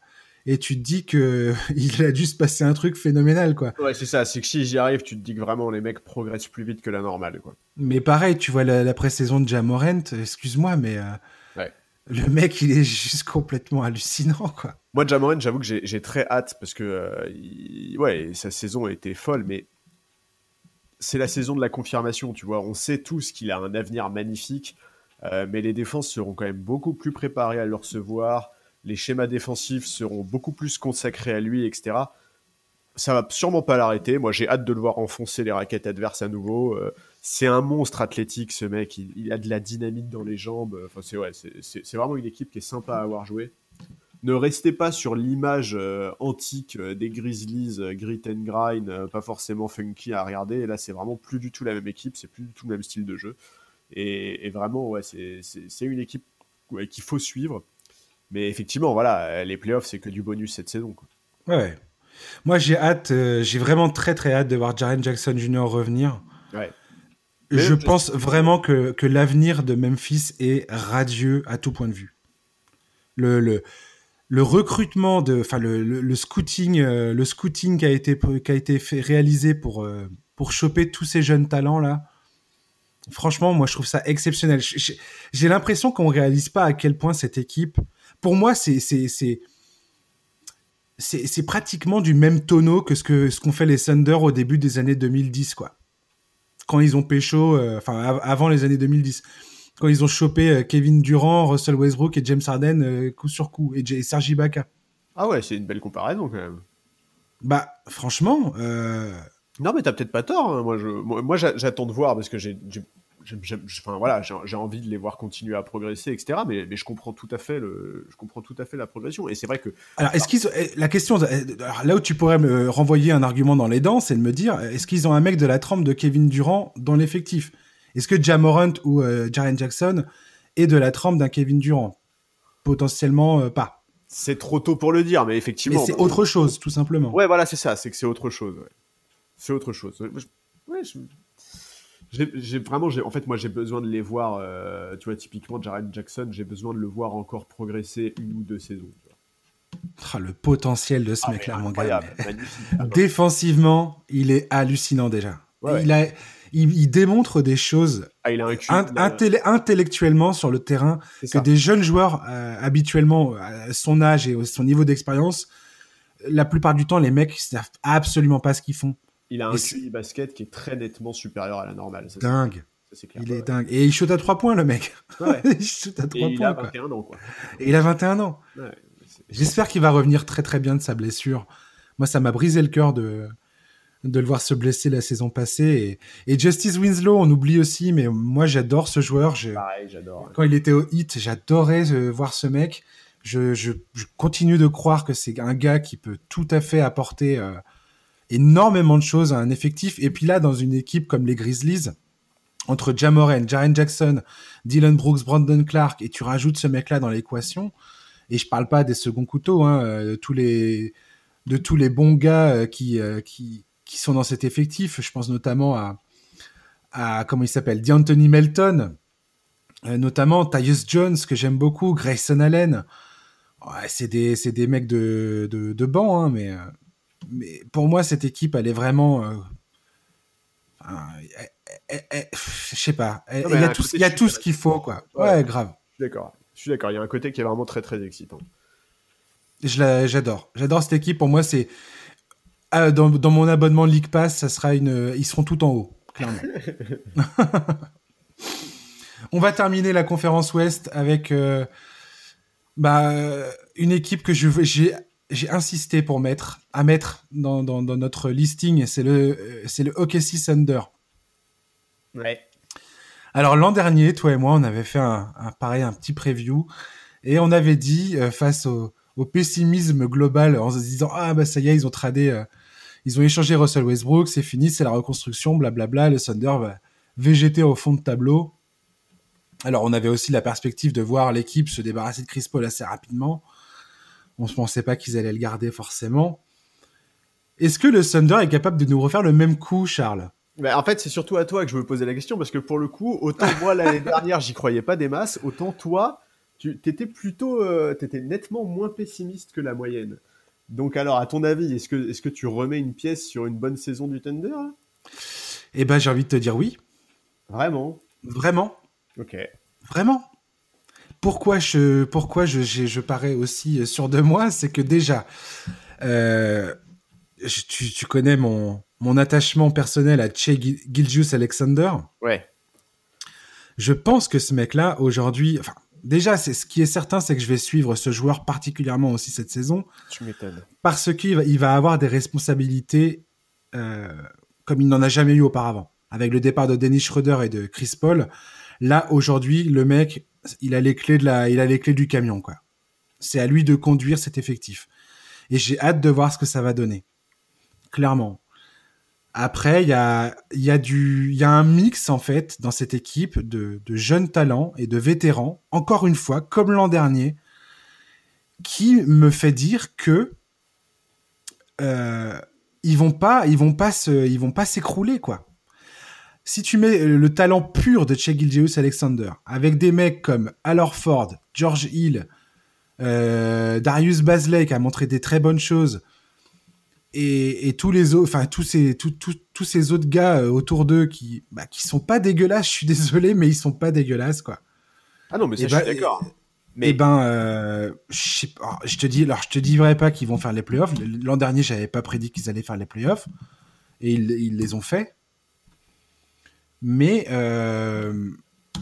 et tu te dis que il a dû se passer un truc phénoménal, quoi. Ouais, c'est ça. C'est que si j'y arrive, tu te dis que vraiment les mecs progressent plus vite que la normale, quoi. Mais pareil, tu vois la, la pré-saison de Jamorant, excuse-moi, mais. Euh, ouais. Le mec, il est juste complètement hallucinant, quoi. Moi, Jamoran, j'avoue que j'ai très hâte parce que, euh, il, ouais, sa saison a été folle, mais c'est la saison de la confirmation, tu vois. On sait tous qu'il a un avenir magnifique. Mais les défenses seront quand même beaucoup plus préparées à le recevoir. Les schémas défensifs seront beaucoup plus consacrés à lui, etc. Ça va sûrement pas l'arrêter. Moi, j'ai hâte de le voir enfoncer les raquettes adverses à nouveau. c'est un monstre athlétique, ce mec. Il, a de la dynamique dans les jambes. Enfin, c'est ouais, vraiment une équipe qui est sympa à avoir joué ne restez pas sur l'image euh, antique euh, des Grizzlies, euh, grit and grind, pas forcément funky à regarder. là, c'est vraiment plus du tout la même équipe, c'est plus du tout le même style de jeu. Et, vraiment, ouais, c'est une équipe qu'il faut suivre. Mais effectivement, voilà, les playoffs, c'est que du bonus cette saison. Quoi. Ouais. Moi, j'ai hâte, j'ai vraiment très très hâte de voir Jaren Jackson Jr. revenir. Ouais. Je pense vraiment que, que l'avenir de Memphis est radieux à tout point de vue. Le, le, le recrutement de, enfin le, le, scouting, euh, le scouting qui a été qui a été fait réalisé pour euh, pour choper tous ces jeunes talents là. Franchement, moi je trouve ça exceptionnel. J'ai l'impression qu'on réalise pas à quel point cette équipe, pour moi, c'est c'est pratiquement du même tonneau que ce que ce qu'ont fait les Thunder au début des années 2010 quoi. Quand ils ont pécho, euh, enfin avant les années 2010 quand ils ont chopé euh, Kevin Durant, Russell Westbrook et James Harden euh, coup sur coup et Sergi Ibaka. Ah ouais, c'est une belle comparaison quand même. Bah franchement. Non mais t'as peut-être pas tort. Hein. Moi, je, moi, j'attends de voir parce que j'ai, enfin voilà, j'ai envie de les voir continuer à progresser, etc. Mais, mais, je comprends tout à fait le, je comprends tout à fait la progression. Et c'est vrai que. Alors est-ce qu'ils, eh, la question, là où tu pourrais me renvoyer un argument dans les dents, c'est de me dire, est-ce qu'ils ont un mec de la trempe de Kevin Durant dans l'effectif? Est-ce que Jamorant ou euh, Jaren Jackson est de la trempe d'un Kevin Durant? Potentiellement euh, pas. C'est trop tôt pour le dire, mais effectivement. Mais c'est autre chose, tout simplement. Ouais, voilà, c'est ça. C'est que c'est autre chose. C'est autre chose. Ouais, j'ai vraiment, en fait, moi, j'ai besoin de les voir. Euh, tu vois, typiquement, Jaren Jackson, j'ai besoin de le voir encore progresser une ou deux saisons. Ah, le potentiel de ce ah, mec-là, mon gars. Défensivement, il est hallucinant déjà. il a, il, démontre des choses ah, il a intellectuellement sur le terrain que des jeunes joueurs euh, habituellement à son âge et son niveau d'expérience, la plupart du temps, les mecs ne savent absolument pas ce qu'ils font. Il a un QI basket qui est très nettement supérieur à la normale. dingue. il est dingue. Et il shoot à 3 points, le mec. il shoot à 3 points. Il a 21 ans, quoi. Et il a 21 ans. J'espère qu'il va revenir très très bien de sa blessure. Moi, ça m'a brisé le cœur de, de le voir se blesser la saison passée. Et, Justice Winslow, on oublie aussi, mais moi j'adore ce joueur. Pareil, j'adore. Quand il était au hit, j'adorais euh, voir ce mec. Je, continue de croire que c'est un gars qui peut tout à fait apporter euh, énormément de choses à un effectif. Et puis là, dans une équipe comme les Grizzlies, entre Jamoran, Jaren Jackson, Dylan Brooks, Brandon Clark, et tu rajoutes ce mec-là dans l'équation, et je parle pas des seconds couteaux, hein, euh, de tous les bons gars qui, qui, qui sont dans cet effectif. Je pense notamment à, à comment il s'appelle, D'Anthony Melton, euh, notamment Tyus Jones, que j'aime beaucoup, Grayson Allen. C'est des, des, mecs de, de, banc, hein, mais, euh, mais pour moi, cette équipe, elle est vraiment. Euh, je sais pas. Il y a tout, y a tout ce qu'il faut, quoi. Ouais, grave. D'accord. Je suis d'accord. Il y a un côté qui est vraiment très, très excitant. J'adore. J'adore cette équipe. Pour moi, c'est ah, dans, mon abonnement League Pass, ça sera une, ils seront tout en haut, clairement. On va terminer la conférence Ouest avec euh, bah, une équipe que j'ai j'ai insisté pour mettre à mettre dans, dans, notre listing, c'est le c'est le OKC Thunder. Ouais. Alors l'an dernier, toi et moi, on avait fait un, pareil un petit preview et on avait dit euh, face au, au, pessimisme global en se disant ah bah ça y est ils ont tradé euh, ils ont échangé Russell Westbrook, c'est fini, c'est la reconstruction, blablabla. Le Thunder va végéter au fond de tableau. Alors, on avait aussi la perspective de voir l'équipe se débarrasser de Chris Paul assez rapidement. On ne pensait pas qu'ils allaient le garder forcément. Est-ce que le Thunder est capable de nous refaire le même coup, Charles? En fait, c'est surtout à toi que je veux poser la question parce que pour le coup, autant moi l'année dernière, j'y croyais pas des masses, autant toi, tu étais plutôt, euh, étais nettement moins pessimiste que la moyenne. Donc alors, à ton avis, est-ce que, est que tu remets une pièce sur une bonne saison du Thunder? Eh ben, j'ai envie de te dire oui. Vraiment? Vraiment Ok. Vraiment Pourquoi je, pourquoi je, je, parais aussi sûr de moi C'est que déjà, euh, tu, tu, connais mon, mon attachement personnel à Che Gilgius Alexander. Ouais. Je pense que ce mec-là, aujourd'hui, enfin, déjà, c'est ce qui est certain, c'est que je vais suivre ce joueur particulièrement aussi cette saison. Tu m'étonnes. Parce qu'il va, il va avoir des responsabilités euh, comme il n'en a jamais eu auparavant. Avec le départ de Dennis Schroeder et de Chris Paul, là aujourd'hui, le mec, il a les clés du camion. C'est à lui de conduire cet effectif. Et j'ai hâte de voir ce que ça va donner. Clairement. Après, il y a, y, un mix, en fait, dans cette équipe de, jeunes talents et de vétérans, encore une fois, comme l'an dernier, qui me fait dire que euh, ils vont pas, vont pas vont pas s'écrouler, quoi. Si tu mets le talent pur de Che Alexander avec des mecs comme Al Ford, George Hill, euh, Darius Bazley qui a montré des très bonnes choses, et, tous les autres, enfin tous ces tous ces autres gars euh, autour d'eux qui bah, qui sont pas dégueulasses. Je suis désolé, mais ils sont pas dégueulasses quoi. Ah non, mais ça, je suis bah, d'accord. Mais ben, euh, je, je, te dis, alors je te dirais pas qu'ils vont faire les playoffs. L'an dernier, j'avais pas prédit qu'ils allaient faire les playoffs, et ils, ils les ont fait. Mais euh,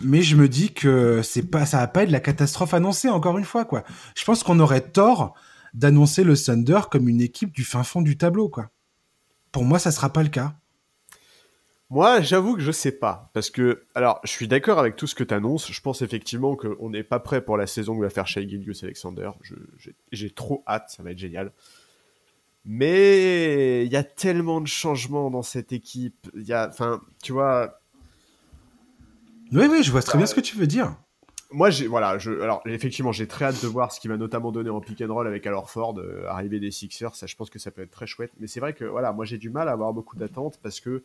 mais je me dis que c'est pas, ça va pas être la catastrophe annoncée encore une fois quoi. Je pense qu'on aurait tort d'annoncer le Thunder comme une équipe du fin fond du tableau, quoi. Pour moi, ça sera pas le cas. Moi, j'avoue que je sais pas. Parce que, alors, je suis d'accord avec tout ce que tu annonces. Je pense effectivement qu'on n'est pas prêt pour la saison que va faire Shai Gilgus Alexander. J'ai trop hâte, ça va être génial. Mais il y a tellement de changements dans cette équipe. Il y a, enfin, tu vois. Oui, oui, je vois très bien ce que tu veux dire moi, j'ai voilà, je, alors effectivement, j'ai très hâte de voir ce qui va notamment donner en pick and roll avec Alor Ford, euh, arriver des Sixers. Ça, je pense que ça peut être très chouette. Mais c'est vrai que voilà, moi, j'ai du mal à avoir beaucoup d'attentes parce que,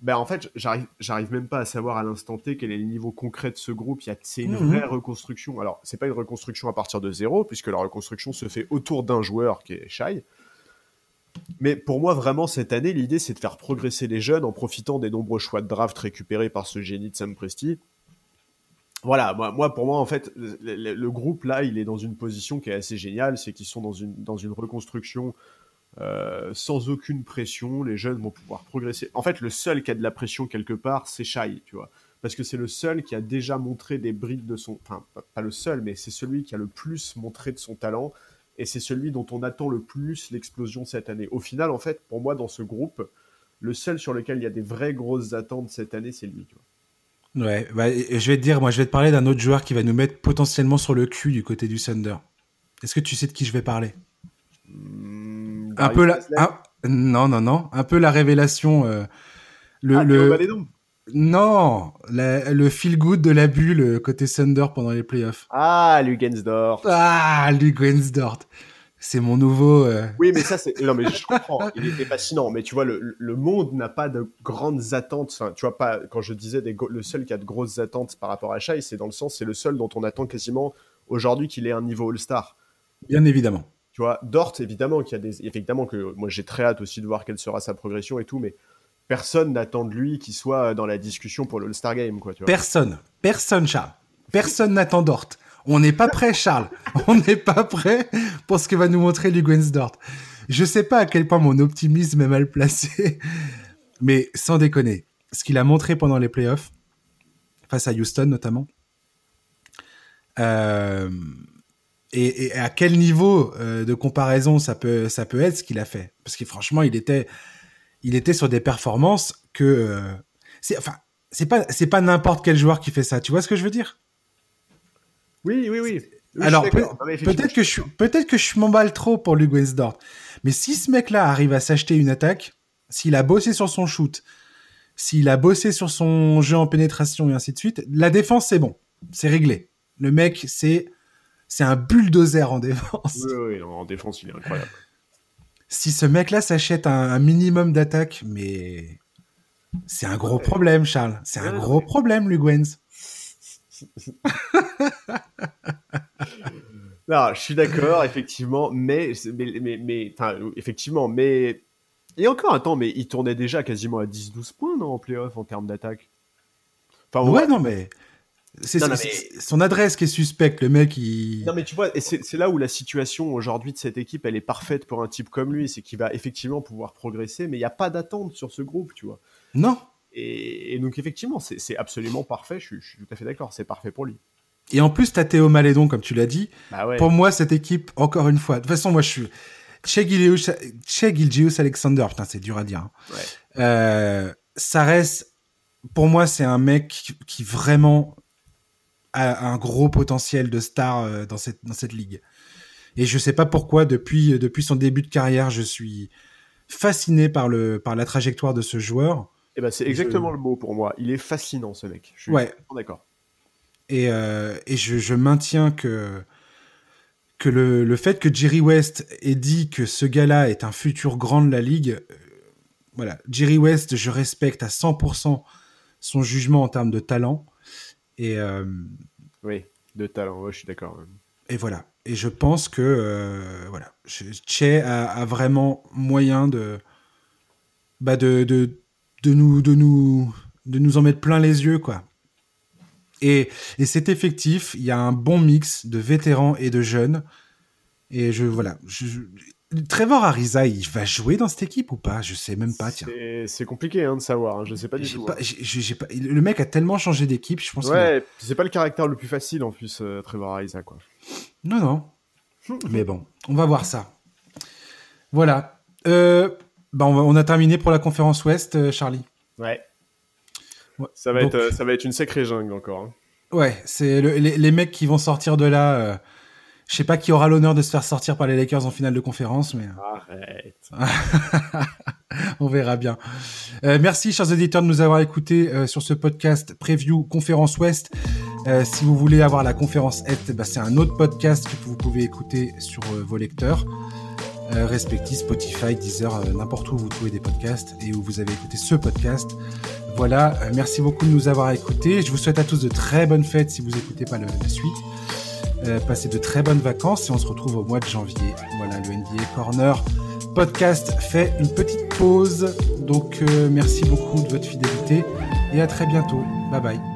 ben en fait, j'arrive, j'arrive même pas à savoir à l'instant T quel est le niveau concret de ce groupe. Il y a, c'est une mhm. vraie reconstruction. Alors, c'est pas une reconstruction à partir de zéro, puisque la reconstruction se fait autour d'un joueur qui est Shai. Mais pour moi, vraiment, cette année, l'idée, c'est de faire progresser les jeunes en profitant des nombreux choix de draft récupérés par ce génie de Sam Presti voilà, moi, pour moi, en fait, le, groupe là, il est dans une position qui est assez géniale, c'est qu'ils sont dans une, dans une reconstruction euh, sans aucune pression. Les jeunes vont pouvoir progresser. En fait, le seul qui a de la pression quelque part, c'est Shai, tu vois, parce que c'est le seul qui a déjà montré des brides de son, enfin, pas le seul, mais c'est celui qui a le plus montré de son talent, et c'est celui dont on attend le plus l'explosion cette année. Au final, en fait, pour moi, dans ce groupe, le seul sur lequel il y a des vraies grosses attentes cette année, c'est lui, tu vois. Ouais, bah, je vais te dire, moi, je vais te parler d'un autre joueur qui va nous mettre potentiellement sur le cul du côté du Thunder. Est-ce que tu sais de qui je vais parler? Hmm, Un peu la, non, non, non, un peu la révélation. Euh, le, ah, le... Non, le feel good de la bulle euh, côté Thunder pendant les playoffs. Ah, Lugensdort. Ah, Lugensdort c'est mon nouveau. Euh, oui, mais ça, c'est. Non, mais je comprends. Il était fascinant. Mais tu vois, le, le monde n'a pas de grandes attentes. Enfin, tu vois, pas. Quand je disais des le seul qui a de grosses attentes par rapport à Shai, c'est dans le sens, c'est le seul dont on attend quasiment aujourd'hui qu'il ait un niveau All-Star. Bien évidemment. Tu vois, Dort, évidemment, qu'il y a des. Évidemment que moi, j'ai très hâte aussi de voir quelle sera sa progression et tout, mais personne n'attend de lui qu'il soit dans la discussion pour le All-Star Game, quoi. Personne. Personne, Charles. Personne n'attend Dort. On n'est pas prêt, Charles. On n'est pas prêt pour ce que va nous montrer Lugensdort. Je sais pas à quel point mon optimisme est mal placé, mais sans déconner, ce qu'il a montré pendant les playoffs, face à Houston notamment, euh, et, à quel niveau euh, de comparaison ça peut, ça peut être ce qu'il a fait. Parce que franchement, il était, il était sur des performances que... Euh, c'est, enfin, c'est pas, c'est pas n'importe quel joueur qui fait ça. Tu vois ce que je veux dire? Oui, oui, oui. Alors peut-être que je peut-être que je m'emballe trop pour Luke Wensdorf, mais si ce mec-là arrive à s'acheter une attaque, s'il a bossé sur son shoot, s'il a bossé sur son jeu en pénétration et ainsi de suite, la défense c'est bon, c'est réglé. Le mec c'est c'est un bulldozer en défense. Oui, oui, en défense il est incroyable. Si ce mec-là s'achète un, minimum d'attaque, mais c'est un gros problème, Charles. C'est un gros problème, Lugwens. non, je suis d'accord, effectivement, mais, mais, mais, effectivement, mais. Et encore un temps, mais il tournait déjà quasiment à 10-12 points non, en playoff en termes d'attaque. Enfin, ouais, non, mais. C'est son adresse qui est suspecte, le mec. Il... Non, mais tu vois, c'est là où la situation aujourd'hui de cette équipe, elle est parfaite pour un type comme lui. C'est qu'il va effectivement pouvoir progresser, mais il n'y a pas d'attente sur ce groupe, tu vois. Non. Et, donc effectivement, c'est absolument parfait. Je, suis tout à fait d'accord. C'est parfait pour lui. Et en plus, t'as Théo Malédon, comme tu l'as dit. Bah pour moi, cette équipe, encore une fois, de toute façon, moi, je suis Che Gilgeous Alexander. Putain, c'est dur à dire. Hein. Euh, ça reste, pour moi, c'est un mec qui vraiment a un gros potentiel de star euh, dans cette dans cette ligue. Et je sais pas pourquoi, depuis depuis son début de carrière, je suis fasciné par le par la trajectoire de ce joueur. Et eh ben, c'est exactement le mot pour moi. Il est fascinant, ce mec. Je suis ouais. d'accord. Et, euh, et je, je, maintiens que, que le, le, fait que Jerry West ait dit que ce gars-là est un futur grand de la ligue, euh, voilà, Jerry West, je respecte à 100% son jugement en termes de talent. Et, euh, oui, de talent, je suis d'accord. Et voilà. Et je pense que voilà, Che a, a, vraiment moyen de, bah de, de, de nous, de nous, de nous en mettre plein les yeux, quoi. Et, et c'est effectif, il y a un bon mix de vétérans et de jeunes. Et je, voilà. Je, Trevor Ariza, il va jouer dans cette équipe ou pas? Je sais même pas. Tiens. C'est compliqué hein, de savoir. Hein. Je sais pas du tout. Pas, hein. pas, le mec a tellement changé d'équipe, je pense. Ouais, c'est pas le caractère le plus facile en plus, euh, Trevor Ariza, quoi. Non, non. Mais bon, on va voir ça. Voilà. Euh, bah, on, a terminé pour la conférence Ouest, euh, Charlie. Ouais. Ça, va être, ça va être une sacrée jungle encore. Hein. Ouais, c'est les, mecs qui vont sortir de là. Euh, je sais pas qui aura l'honneur de se faire sortir par les Lakers en finale de conférence, mais. Arrête. On verra bien. merci, chers auditeurs, de nous avoir écoutés sur ce podcast Preview Conférence Ouest. si vous voulez avoir la conférence Est, bah, c'est un autre podcast que vous pouvez écouter sur vos lecteurs. Euh, respectifs, Spotify, Deezer, euh, n'importe où vous trouvez des podcasts et où vous avez écouté ce podcast. Voilà, euh, merci beaucoup de nous avoir écoutés. Je vous souhaite à tous de très bonnes fêtes si vous n'écoutez pas la suite. Passez de très bonnes vacances et on se retrouve au mois de janvier. Voilà, le NBA Corner podcast fait une petite pause. Donc merci beaucoup de votre fidélité et à très bientôt. Bye bye.